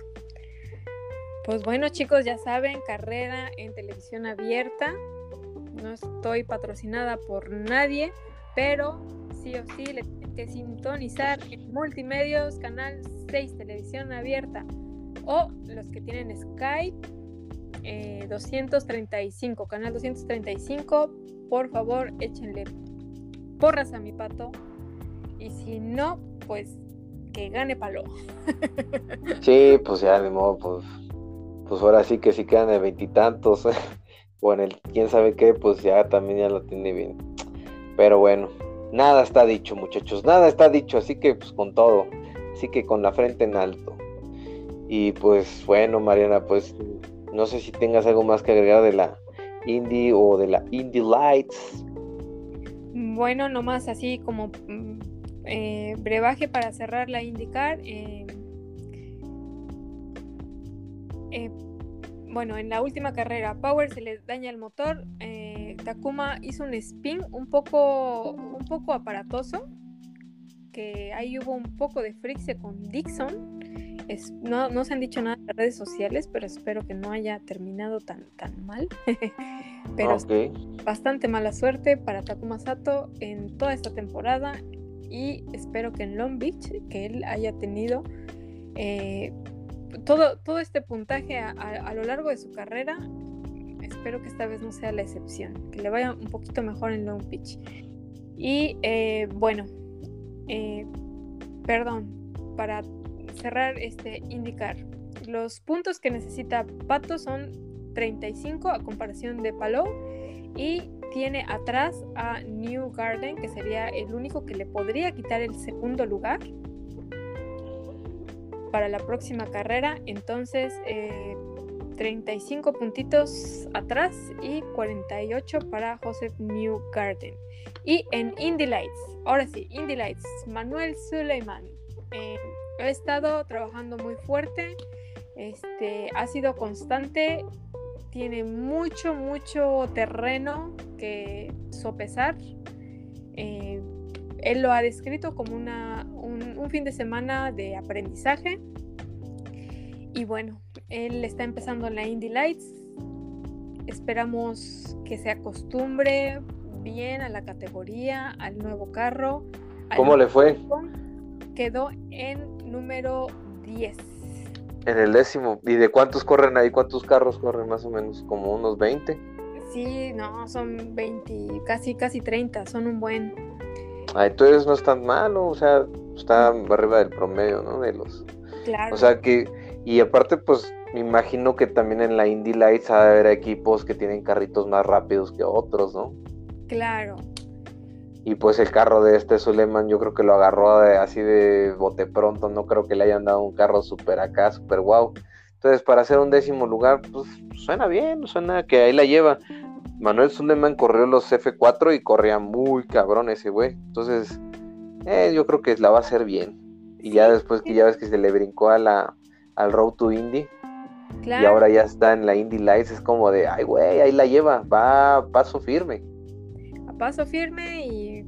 S3: Pues bueno, chicos, ya saben, carrera en televisión abierta. No estoy patrocinada por nadie, pero sí o sí le tienen que sintonizar en Multimedios, Canal 6, Televisión Abierta. O los que tienen Skype, 235, eh, canal 235, por favor, échenle porras a mi pato. Y si no, pues que gane palo.
S2: Sí, pues ya de modo, pues. Pues ahora sí que si quedan de veintitantos, o en el quién sabe qué, pues ya también ya lo tiene bien. Pero bueno, nada está dicho, muchachos, nada está dicho, así que pues con todo, así que con la frente en alto. Y pues bueno, Mariana, pues no sé si tengas algo más que agregar de la Indie o de la Indie Lights.
S3: Bueno, nomás así como mm, eh, brebaje para cerrar la IndyCar. Eh, eh, bueno, en la última carrera, Power se le daña el motor. Takuma hizo un spin un poco, un poco aparatoso. Que ahí hubo un poco de fricción con Dixon no, se han dicho nada en las redes sociales, pero espero que no haya terminado tan, tan mal. pero bastante mala suerte para Takuma Sato en toda esta temporada y espero que en Long Beach, que él haya tenido eh, todo, todo este puntaje a, lo largo de su carrera, espero que esta vez no sea la excepción, que le vaya un poquito mejor en Long Beach. Y eh, bueno, eh, perdón, para cerrar este indicar. Los puntos que necesita Pato son 35 a comparación de Palou y tiene atrás a New Garden que sería el único que le podría quitar el segundo lugar para la próxima carrera. Entonces, 35 eh, puntitos atrás y 48 para Joseph New Garden. Y en Indy Lights, ahora sí, Indy Lights, Manuel Suleiman. Eh, He estado trabajando muy fuerte, este, ha sido constante, tiene mucho, mucho terreno que sopesar. Eh, él lo ha descrito como una, un, un, fin de semana de aprendizaje. Y bueno, él está empezando en la Indy Lights. Esperamos que se acostumbre bien a la categoría, al nuevo carro.
S2: ¿Cómo le fue?
S3: Quedó en número 10.
S2: En el décimo. ¿Y de cuántos corren ahí? ¿Cuántos carros corren más o menos? ¿Como unos 20?
S3: Sí, no, son 20, casi, casi 30, son un buen.
S2: Ah, entonces no es tan malo, o sea, está arriba del promedio, ¿no? De los. Claro. O sea que, y aparte, pues me imagino que también en la Indy Lights ha de haber equipos que tienen carritos más rápidos que otros, ¿no?
S3: Claro,
S2: y pues el carro de este Suleiman yo creo que lo agarró así de bote pronto, no creo que le hayan dado un carro súper acá, súper wow. Entonces para hacer un décimo lugar, pues suena bien, suena que ahí la lleva. Manuel Suleiman corrió los F4 y corría muy cabrón ese güey. Entonces, eh, yo creo que la va a hacer bien. Y ya después que ya ves que se le brincó a la, al Road to Indy. Y ahora ya está en la Indy Lights, es como de, ay güey, ahí la lleva, va a paso firme
S3: paso firme y,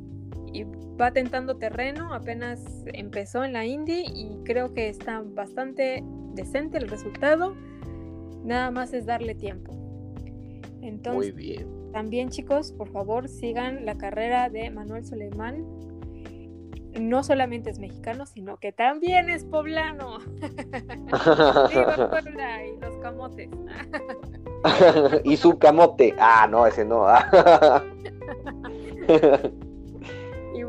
S3: va tentando terreno. Apenas empezó en la Indy y creo que está bastante decente el resultado. Nada más es darle tiempo. Entonces,
S2: Muy bien.
S3: También chicos, por favor sigan la carrera de Manuel Soleimán. No solamente es mexicano, sino que también es poblano. y los camotes.
S2: y su camote. Ah, no, ese no.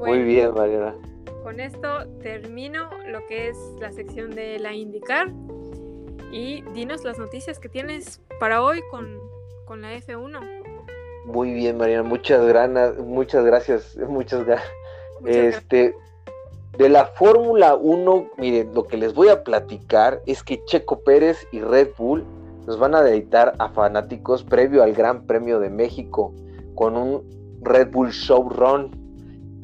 S2: Muy bien, Mariana.
S3: Con esto termino lo que es la sección de la indicar y dinos las noticias que tienes para hoy con, la F1.
S2: Muy bien, Mariana, muchas gracias, muchas gracias, muchas gracias. Este, de la Fórmula 1, miren, lo que les voy a platicar es que Checo Pérez y Red Bull nos van a dedicar a fanáticos previo al Gran Premio de México con un Red Bull Showrun.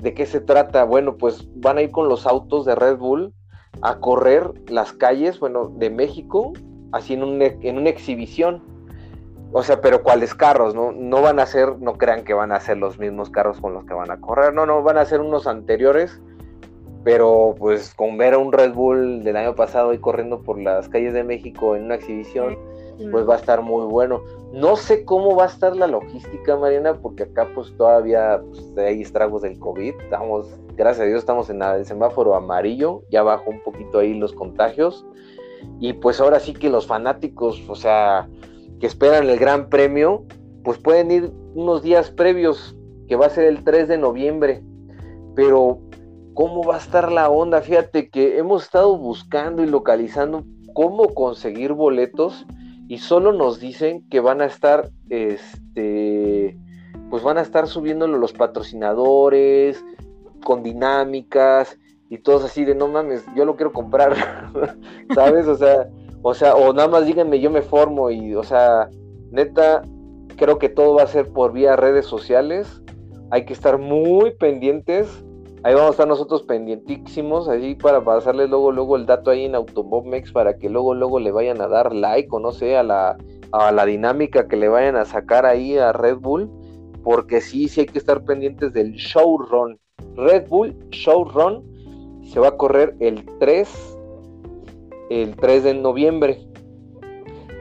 S2: ¿De qué se trata? Bueno, pues van a ir con los autos de Red Bull a correr las calles, bueno, de México, así en, un, en una exhibición. O sea, pero ¿cuáles carros? No, no van a ser, no crean que van a ser los mismos carros con los que van a correr, no, no, van a ser unos anteriores, pero pues con ver a un Red Bull del año pasado ahí corriendo por las calles de México en una exhibición, pues va a estar muy bueno. No sé cómo va a estar la logística, Mariana, porque acá pues todavía pues, hay estragos del COVID. Estamos, gracias a Dios, estamos en el semáforo amarillo, ya bajó un poquito ahí los contagios. Y pues ahora sí que los fanáticos, o sea, que esperan el gran premio, pues pueden ir unos días previos, que va a ser el 3 de noviembre. Pero, ¿cómo va a estar la onda? Fíjate que hemos estado buscando y localizando cómo conseguir boletos y solo nos dicen que van a estar, este, pues van a estar subiéndolo los patrocinadores, con dinámicas y todos así de no mames, yo lo quiero comprar, ¿sabes? O sea, o sea, o nada más díganme, yo me formo y, o sea, neta, creo que todo va a ser por vía redes sociales. Hay que estar muy pendientes. Ahí vamos a estar nosotros pendientísimos, allí para pasarles luego, luego el dato ahí en Automobmex para que luego, luego le vayan a dar like o no sé, a la, a la dinámica que le vayan a sacar ahí a Red Bull. Porque sí, sí hay que estar pendientes del showrun. Red Bull Showrun se va a correr el 3, el 3 de noviembre.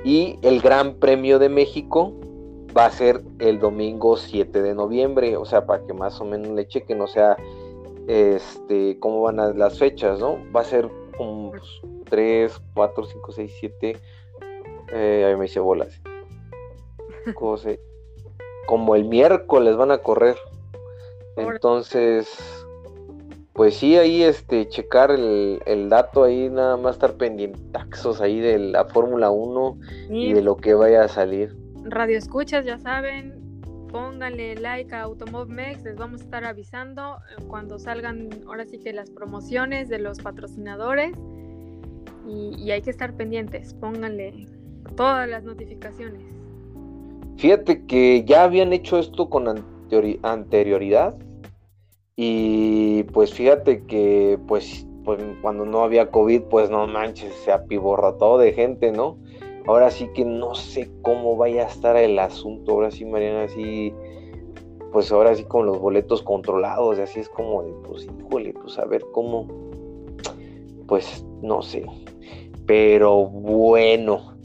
S2: Y el Gran Premio de México va a ser el domingo 7 de noviembre, o sea, para que más o menos le chequen, o sea, este, cómo van a, las fechas, ¿no? Va a ser como 3, 4, 5, 6, 7, ahí me hice bolas. como el miércoles van a correr. Entonces, pues sí, ahí este, checar el, el dato ahí, nada más estar pendientaxos ahí de la Fórmula 1 y de lo que vaya a salir
S3: radio escuchas, ya saben, pónganle like a Automobmex, les vamos a estar avisando eh, cuando salgan ahora sí que las promociones de los patrocinadores y, hay que estar pendientes, pónganle todas las notificaciones.
S2: Fíjate que ya habían hecho esto con anterioridad y pues fíjate que pues, pues cuando no había COVID pues no manches, se todo de gente, ¿no? Ahora sí que no sé cómo vaya a estar el asunto. Ahora sí, Mariana, así, pues ahora sí con los boletos controlados, y así es como de, pues híjole, pues a ver cómo, pues no sé. Pero bueno,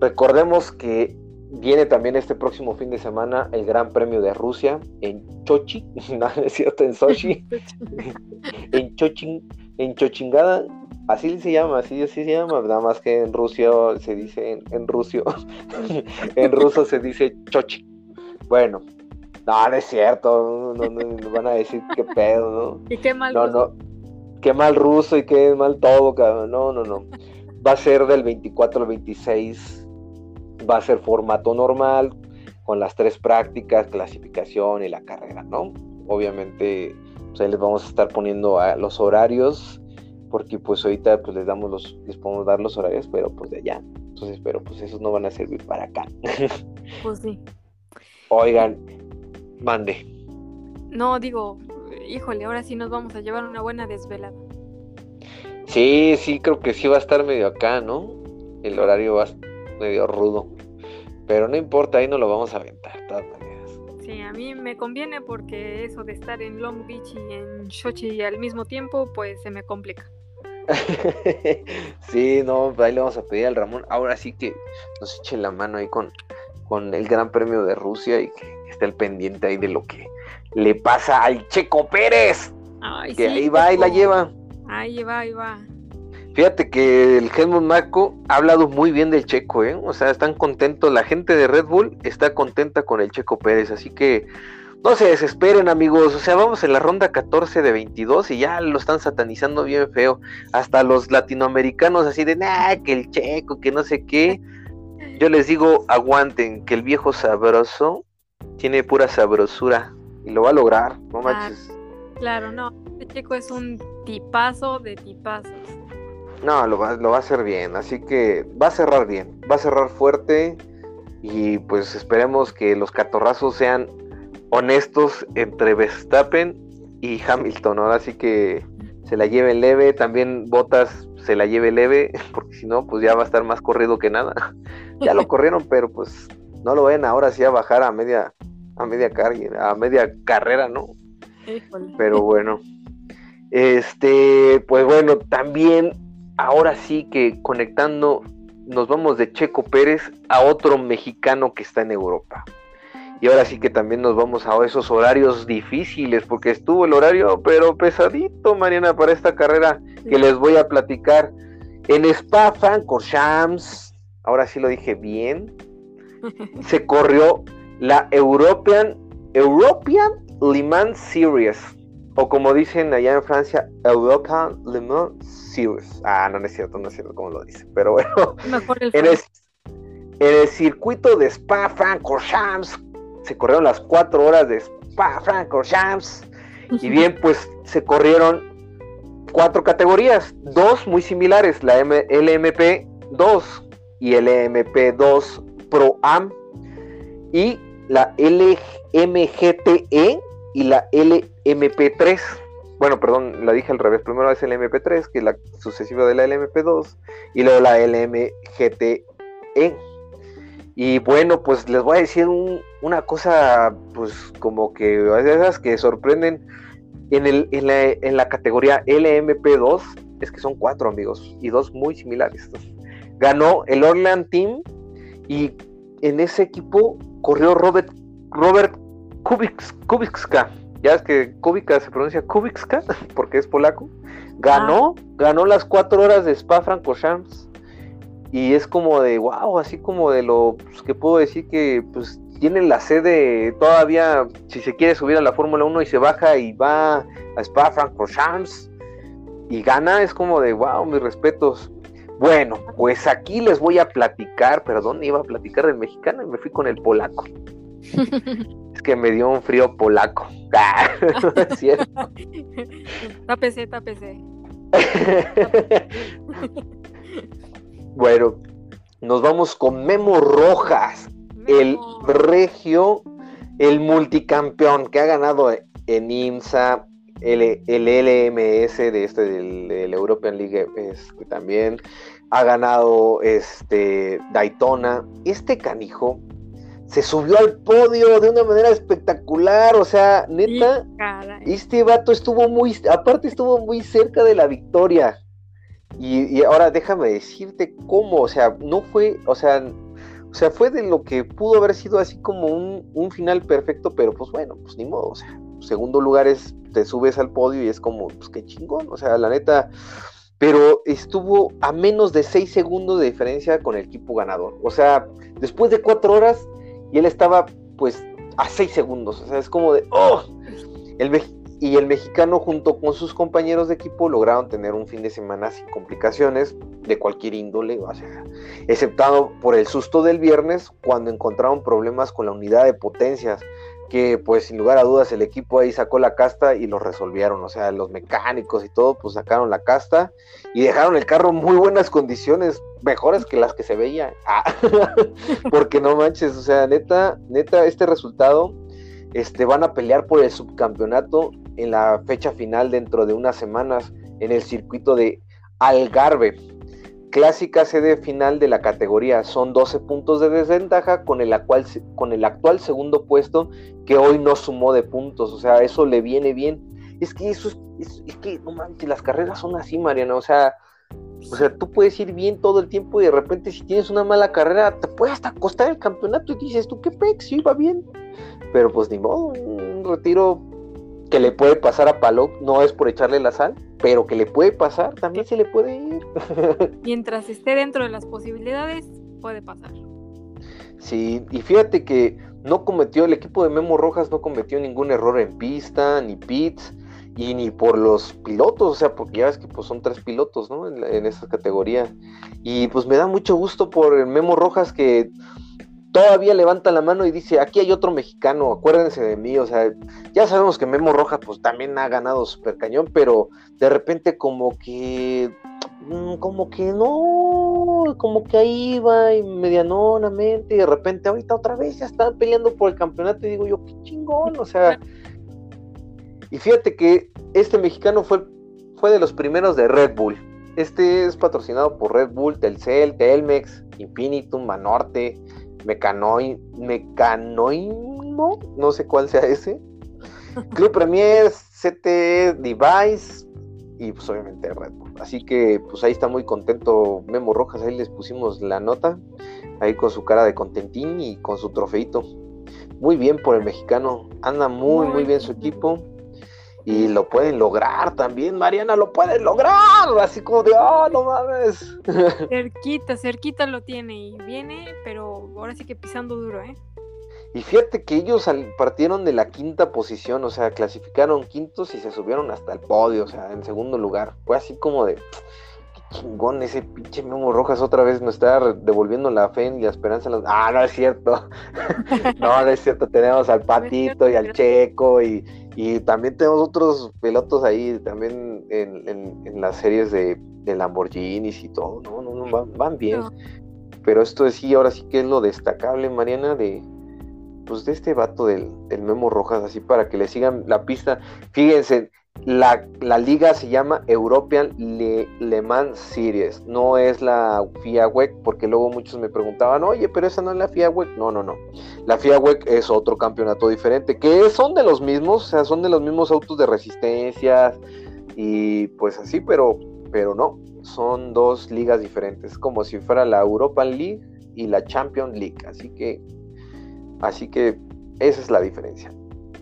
S2: recordemos que viene también este próximo fin de semana el Gran Premio de Rusia en Chochi, no es cierto, en Sochi, en Chochin, en Chochingada, Así se llama, así, así se llama, nada más que en Rusia se dice, en, en Rusio, en ruso se dice chochi. Bueno, no, no es cierto, no, no, van a decir qué pedo, ¿no?
S3: Y qué mal
S2: no, ruso. No, qué mal ruso y qué mal todo, cabrón. No, no, no. Va a ser del 24 al 26, va a ser formato normal, con las tres prácticas, clasificación y la carrera, ¿no? Obviamente, pues ahí les vamos a estar poniendo a los horarios porque pues ahorita pues les damos los, les podemos dar los horarios, pero pues de allá. Entonces, pero pues esos no van a servir para acá.
S3: Pues sí.
S2: Oigan, mande.
S3: No, digo, híjole, ahora sí nos vamos a llevar una buena desvelada.
S2: Sí, sí, creo que sí va a estar medio acá, ¿no? El horario va a estar medio rudo. Pero no importa, ahí no lo vamos a aventar, de todas maneras.
S3: Sí, a mí me conviene porque eso de estar en Long Beach y en Sochi al mismo tiempo, pues se me complica.
S2: sí, no, ahí le vamos a pedir al Ramón. Ahora sí que nos eche la mano ahí con, con el Gran Premio de Rusia y que, esté al pendiente ahí de lo que le pasa al Checo Pérez. que ahí va y la lleva.
S3: Ahí va, ahí va.
S2: Fíjate que el Helmut Marco ha hablado muy bien del Checo, ¿eh? O sea, están contentos, la gente de Red Bull está contenta con el Checo Pérez, así que no se desesperen, amigos. O sea, vamos en la ronda 14 de 22 y ya lo están satanizando bien feo. Hasta los latinoamericanos así de, nah, que el checo, que no sé qué. Yo les digo, aguanten, que el viejo sabroso tiene pura sabrosura y lo va a lograr, no ah, manches.
S3: Claro, no, el checo es un tipazo de tipazos.
S2: No, lo va, lo va a hacer bien, así que va a cerrar bien, va a cerrar fuerte y pues esperemos que los catorrazos sean honestos entre Verstappen y Hamilton. Ahora sí que se la lleve leve, también Botas se la lleve leve, porque si no, pues ya va a estar más corrido que nada. ya lo corrieron, pero pues no lo ven ahora sí a bajar a media, a media carga, a media carrera, ¿no? Pero bueno. Este, pues bueno, también ahora sí que conectando, nos vamos de Checo Pérez a otro mexicano que está en Europa. Y ahora sí que también nos vamos a esos horarios difíciles, porque estuvo el horario, pero pesadito, Mariana, para esta carrera que les voy a platicar. En Spa Francorchamps, ahora sí lo dije bien, se corrió la European, European Le Mans Series, o como dicen allá en Francia, European Le Mans Series. Ah, no, no es cierto, no es cierto como lo dice, pero bueno.
S3: Mejor el
S2: En el circuito de Spa Francorchamps se corrieron las cuatro horas de Spa Francorchamps. Y bien, pues se corrieron cuatro categorías, dos muy similares, la LMP 2 y el LMP2 Pro Am y la LMGTE y la LMP3. Bueno, perdón, la dije al revés. Primero es el MP3, que es la sucesiva de la LMP2, y luego la LMGTE. Y bueno, pues les voy a decir una cosa, pues como que esas que sorprenden. En, el, en, la, en la categoría LMP2, es que son cuatro amigos, y dos muy similares. Ganó el Orland Team, y en ese equipo corrió Robert, Robert Kubicska. Ya es que Kubica se pronuncia Kubicska porque es polaco. Ganó, ah. ganó las cuatro horas de Spa Francorchamps. Y es como de wow, así como de lo pues, que puedo decir que pues tienen la sede todavía, si se quiere subir a la Fórmula 1 y se baja y va a Spa Francorchamps y gana, es como de wow, mis respetos. Bueno, pues aquí les voy a platicar, perdón, iba a platicar del mexicano y me fui con el polaco. es que me dio un frío polaco. Ah, es cierto.
S3: Tápese, tápese.
S2: bueno, nos vamos con Memo Rojas, el regio, el multicampeón que ha ganado en IMSA, el, LMS de este del, European League este, también ha ganado este Daytona. Este canijo se subió al podio de una manera espectacular, o sea, neta, este vato estuvo muy, aparte estuvo muy cerca de la victoria. Y, ahora déjame decirte cómo, o sea, no fue, o sea, o sea, fue de lo que pudo haber sido así como un, un final perfecto, pero pues bueno, pues ni modo, o sea, segundo lugar es, te subes al podio y es como, pues qué chingón, o sea, la neta, pero estuvo a menos de seis segundos de diferencia con el equipo ganador, o sea, después de cuatro horas y él estaba pues a 6 segundos. O sea, es como de, ¡oh! El y el mexicano junto con sus compañeros de equipo lograron tener un fin de semana sin complicaciones de cualquier índole, o sea, exceptado por el susto del viernes cuando encontraron problemas con la unidad de potencias que pues sin lugar a dudas el equipo ahí sacó la casta y lo resolvieron, o sea, los mecánicos y todo pues sacaron la casta y dejaron el carro en muy buenas condiciones, mejores que las que se veía, ah, porque no manches, o sea, neta, neta, este resultado, este, van a pelear por el subcampeonato en la fecha final dentro de unas semanas en el circuito de Algarve, clásica sede final de la categoría. Son 12 puntos de desventaja con el, actual, con el actual segundo puesto que hoy no sumó de puntos. O sea, eso le viene bien. Es que eso es, es, que, no manches, las carreras son así, Mariana. O sea, o sea, tú puedes ir bien todo el tiempo y de repente si tienes una mala carrera te puede hasta costar el campeonato y dices, ¿tú qué pex? Sí, va bien. Pero pues ni modo, un retiro que le puede pasar a Palop, no es por echarle la sal, pero que le puede pasar, también se le puede ir.
S3: Mientras esté dentro de las posibilidades, puede pasar.
S2: Sí, y fíjate que no cometió, el equipo de Memo Rojas no cometió ningún error en pista, ni pits, y ni por los pilotos, o sea, porque ya ves que pues son tres pilotos, ¿no? En, en esa categoría. Y pues me da mucho gusto por el Memo Rojas que todavía levanta la mano y dice, aquí hay otro mexicano, acuérdense de mí, o sea, ya sabemos que Memo Rojas pues también ha ganado super cañón, pero de repente como que, mm, como que no, como que ahí va y medianonamente, y de repente ahorita otra vez ya están peleando por el campeonato y digo yo, qué chingón, o sea, y fíjate que este mexicano fue, fue de los primeros de Red Bull. Este es patrocinado por Red Bull, Telcel, Telmex, Infinitum, Manorte, Mecanoin, Mecanoimo, no sé cuál sea ese. Club Premier, CT Device y pues obviamente Red Bull. Así que pues ahí está muy contento Memo Rojas, ahí les pusimos la nota, ahí con su cara de contentín y con su trofeito. Muy bien por el mexicano, anda muy muy bien su equipo y lo pueden lograr también, Mariana, lo pueden lograr, así como de, oh, no mames.
S3: Cerquita, cerquita lo tiene y viene, pero ahora sí que pisando duro, ¿eh?
S2: Y fíjate que ellos partieron de la quinta posición, o sea, clasificaron quintos y se subieron hasta el podio, o sea, en segundo lugar. Fue así como de, qué chingón, ese pinche Memo Rojas otra vez nos está devolviendo la fe y la esperanza. Ah, no es cierto. no, no es cierto. Tenemos al Patito y al Checo y, también tenemos otros pilotos ahí también en, las series de, Lamborghinis y todo. No, no, no, van, bien. Pero esto sí, ahora sí que es lo destacable, Mariana, de, pues de este vato del, del Memo Rojas, así para que le sigan la pista. Fíjense, la, liga se llama European Le, Mans Series, no es la FIA WEC, porque luego muchos me preguntaban, oye, pero esa no es la FIA WEC. No, no, no. La FIA WEC es otro campeonato diferente, que son de los mismos, o sea, son de los mismos autos de resistencia y pues así, pero, pero no, son dos ligas diferentes, como si fuera la European League y la Champions League. Así que, así que esa es la diferencia.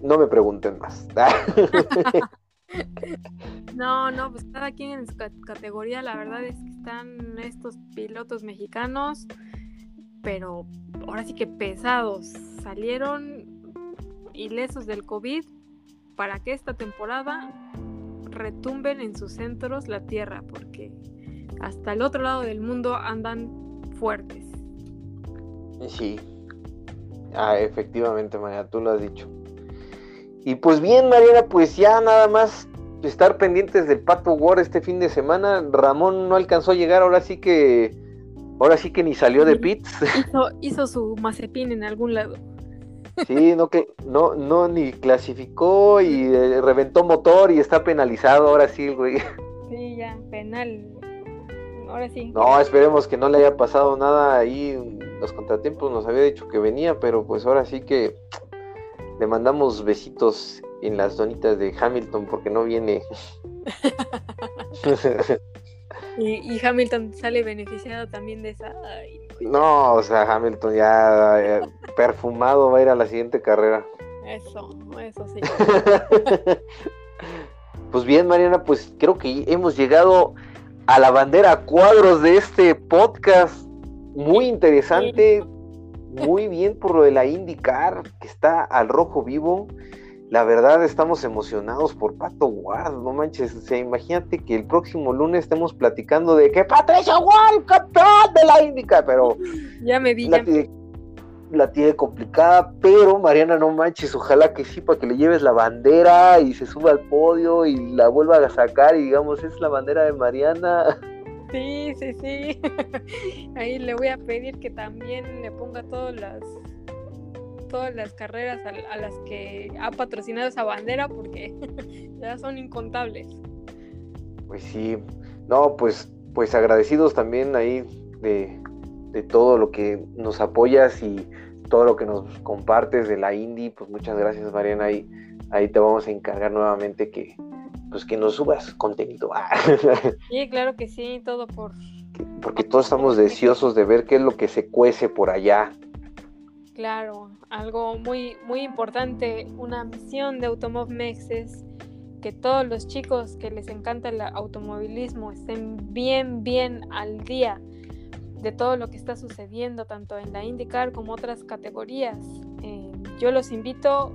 S2: No me pregunten más.
S3: No, no, pues cada quien en su categoría, la verdad es que están estos pilotos mexicanos, pero ahora sí que pesados, salieron ilesos del COVID para que esta temporada retumben en sus centros la tierra, porque hasta el otro lado del mundo andan fuertes.
S2: Sí, ah, efectivamente, María, tú lo has dicho. Y pues bien, Mariana, pues ya nada más estar pendientes del Pato War este fin de semana. Ramón no alcanzó a llegar, ahora sí que ahora sí que ni salió de pits.
S3: Hizo, su mazepín en algún lado.
S2: Sí, no que no no ni clasificó y eh, reventó motor y está penalizado ahora sí, güey.
S3: Sí, ya, penal. Ahora sí.
S2: No, esperemos que no le haya pasado nada ahí. Los contratiempos nos había dicho que venía, pero pues ahora sí que le mandamos besitos en las donitas de Hamilton porque no viene.
S3: y, Hamilton sale beneficiado también de esa.
S2: no, o sea, Hamilton ya eh, perfumado va a ir a la siguiente carrera.
S3: Eso, eso sí.
S2: pues bien, Mariana, pues creo que hemos llegado a la bandera cuadros de este podcast. Muy interesante muy bien por lo de la IndyCar, que está al rojo vivo. La verdad estamos emocionados por Pato Ward, no manches, o sea, imagínate que el próximo lunes estemos platicando de que Patricia Ward, campeón de la IndyCar, pero
S3: ya me vi.
S2: La, tiene, complicada, pero Mariana, no manches, ojalá que sí, para que le lleves la bandera y se suba al podio y la vuelva a sacar y digamos, es la bandera de Mariana.
S3: Sí, sí, sí. Ahí le voy a pedir que también le ponga todas las todas las carreras a, las que ha patrocinado esa bandera porque ya son incontables.
S2: Pues sí, no, pues, pues agradecidos también ahí de, de todo lo que nos apoyas y todo lo que nos compartes de la Indie, pues muchas gracias Mariana, ahí, ahí te vamos a encargar nuevamente que, pues que nos subas contenido.
S3: sí, claro que sí, todo por...
S2: Porque todos estamos deseosos de ver qué es lo que se cuece por allá.
S3: Claro, algo muy, muy importante, una misión de Mex es que todos los chicos que les encanta el automovilismo estén bien, bien al día de todo lo que está sucediendo, tanto en la IndyCar como otras categorías. Eh, yo los invito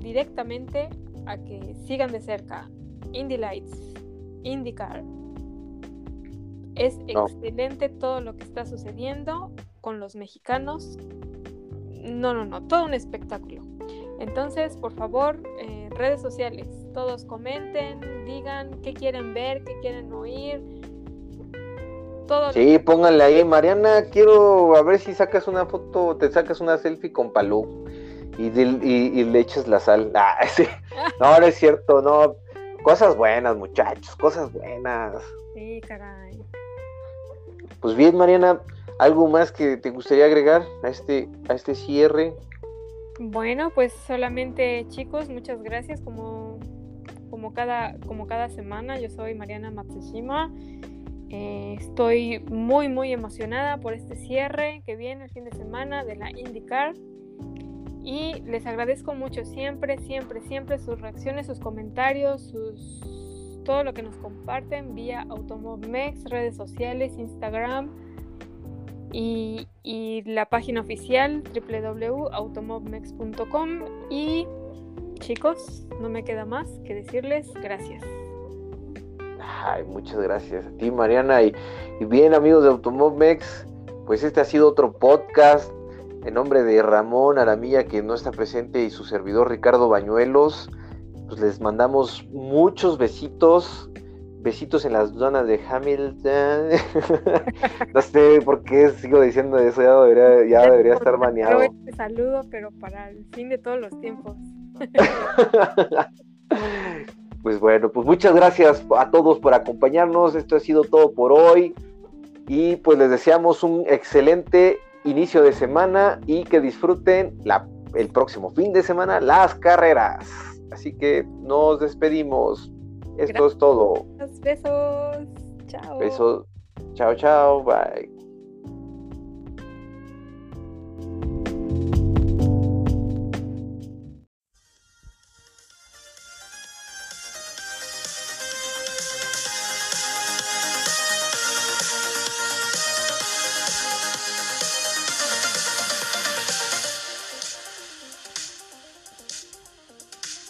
S3: directamente a que sigan de cerca Indy Lights, IndyCar. Es excelente todo lo que está sucediendo con los mexicanos. No, no, no, todo un espectáculo. Entonces, por favor, eh, redes sociales, todos comenten, digan qué quieren ver, qué quieren oír.
S2: Todo sí, pónganle ahí, Mariana, quiero a ver si sacas una foto, te sacas una selfie con Palú y, y, le echas la sal. Ah, sí. No, no es cierto, no Cosas buenas, muchachos, cosas buenas.
S3: Sí, caray.
S2: Pues bien, Mariana, ¿algo más que te gustaría agregar a este, a este cierre?
S3: Bueno, pues solamente chicos, muchas gracias como, como, cada, como cada semana. Yo soy Mariana Matsushima. Eh, estoy muy, muy emocionada por este cierre que viene el fin de semana de la IndyCar. Y les agradezco mucho siempre, siempre, siempre sus reacciones, sus comentarios, sus todo lo que nos comparten vía Automobmex, redes sociales, Instagram y, y la página oficial www.automobmex.com. Y chicos, no me queda más que decirles gracias.
S2: Ay, muchas gracias a ti, Mariana. Y, bien, amigos de Automovmex, pues este ha sido otro podcast en nombre de Ramón Aramilla, que no está presente, y su servidor Ricardo Bañuelos. Pues les mandamos muchos besitos. Besitos en las zonas de Hamilton. no sé por qué sigo diciendo eso, ya debería, ya debería estar baneado.
S3: Este saludo, pero para el fin de todos los tiempos.
S2: pues bueno, pues muchas gracias a todos por acompañarnos. Esto ha sido todo por hoy. Y pues les deseamos un excelente inicio de semana y que disfruten la, el próximo fin de semana las carreras. Así que nos despedimos. Esto es todo.
S3: Besos. Chao.
S2: Besos. Chao, chao. Bye.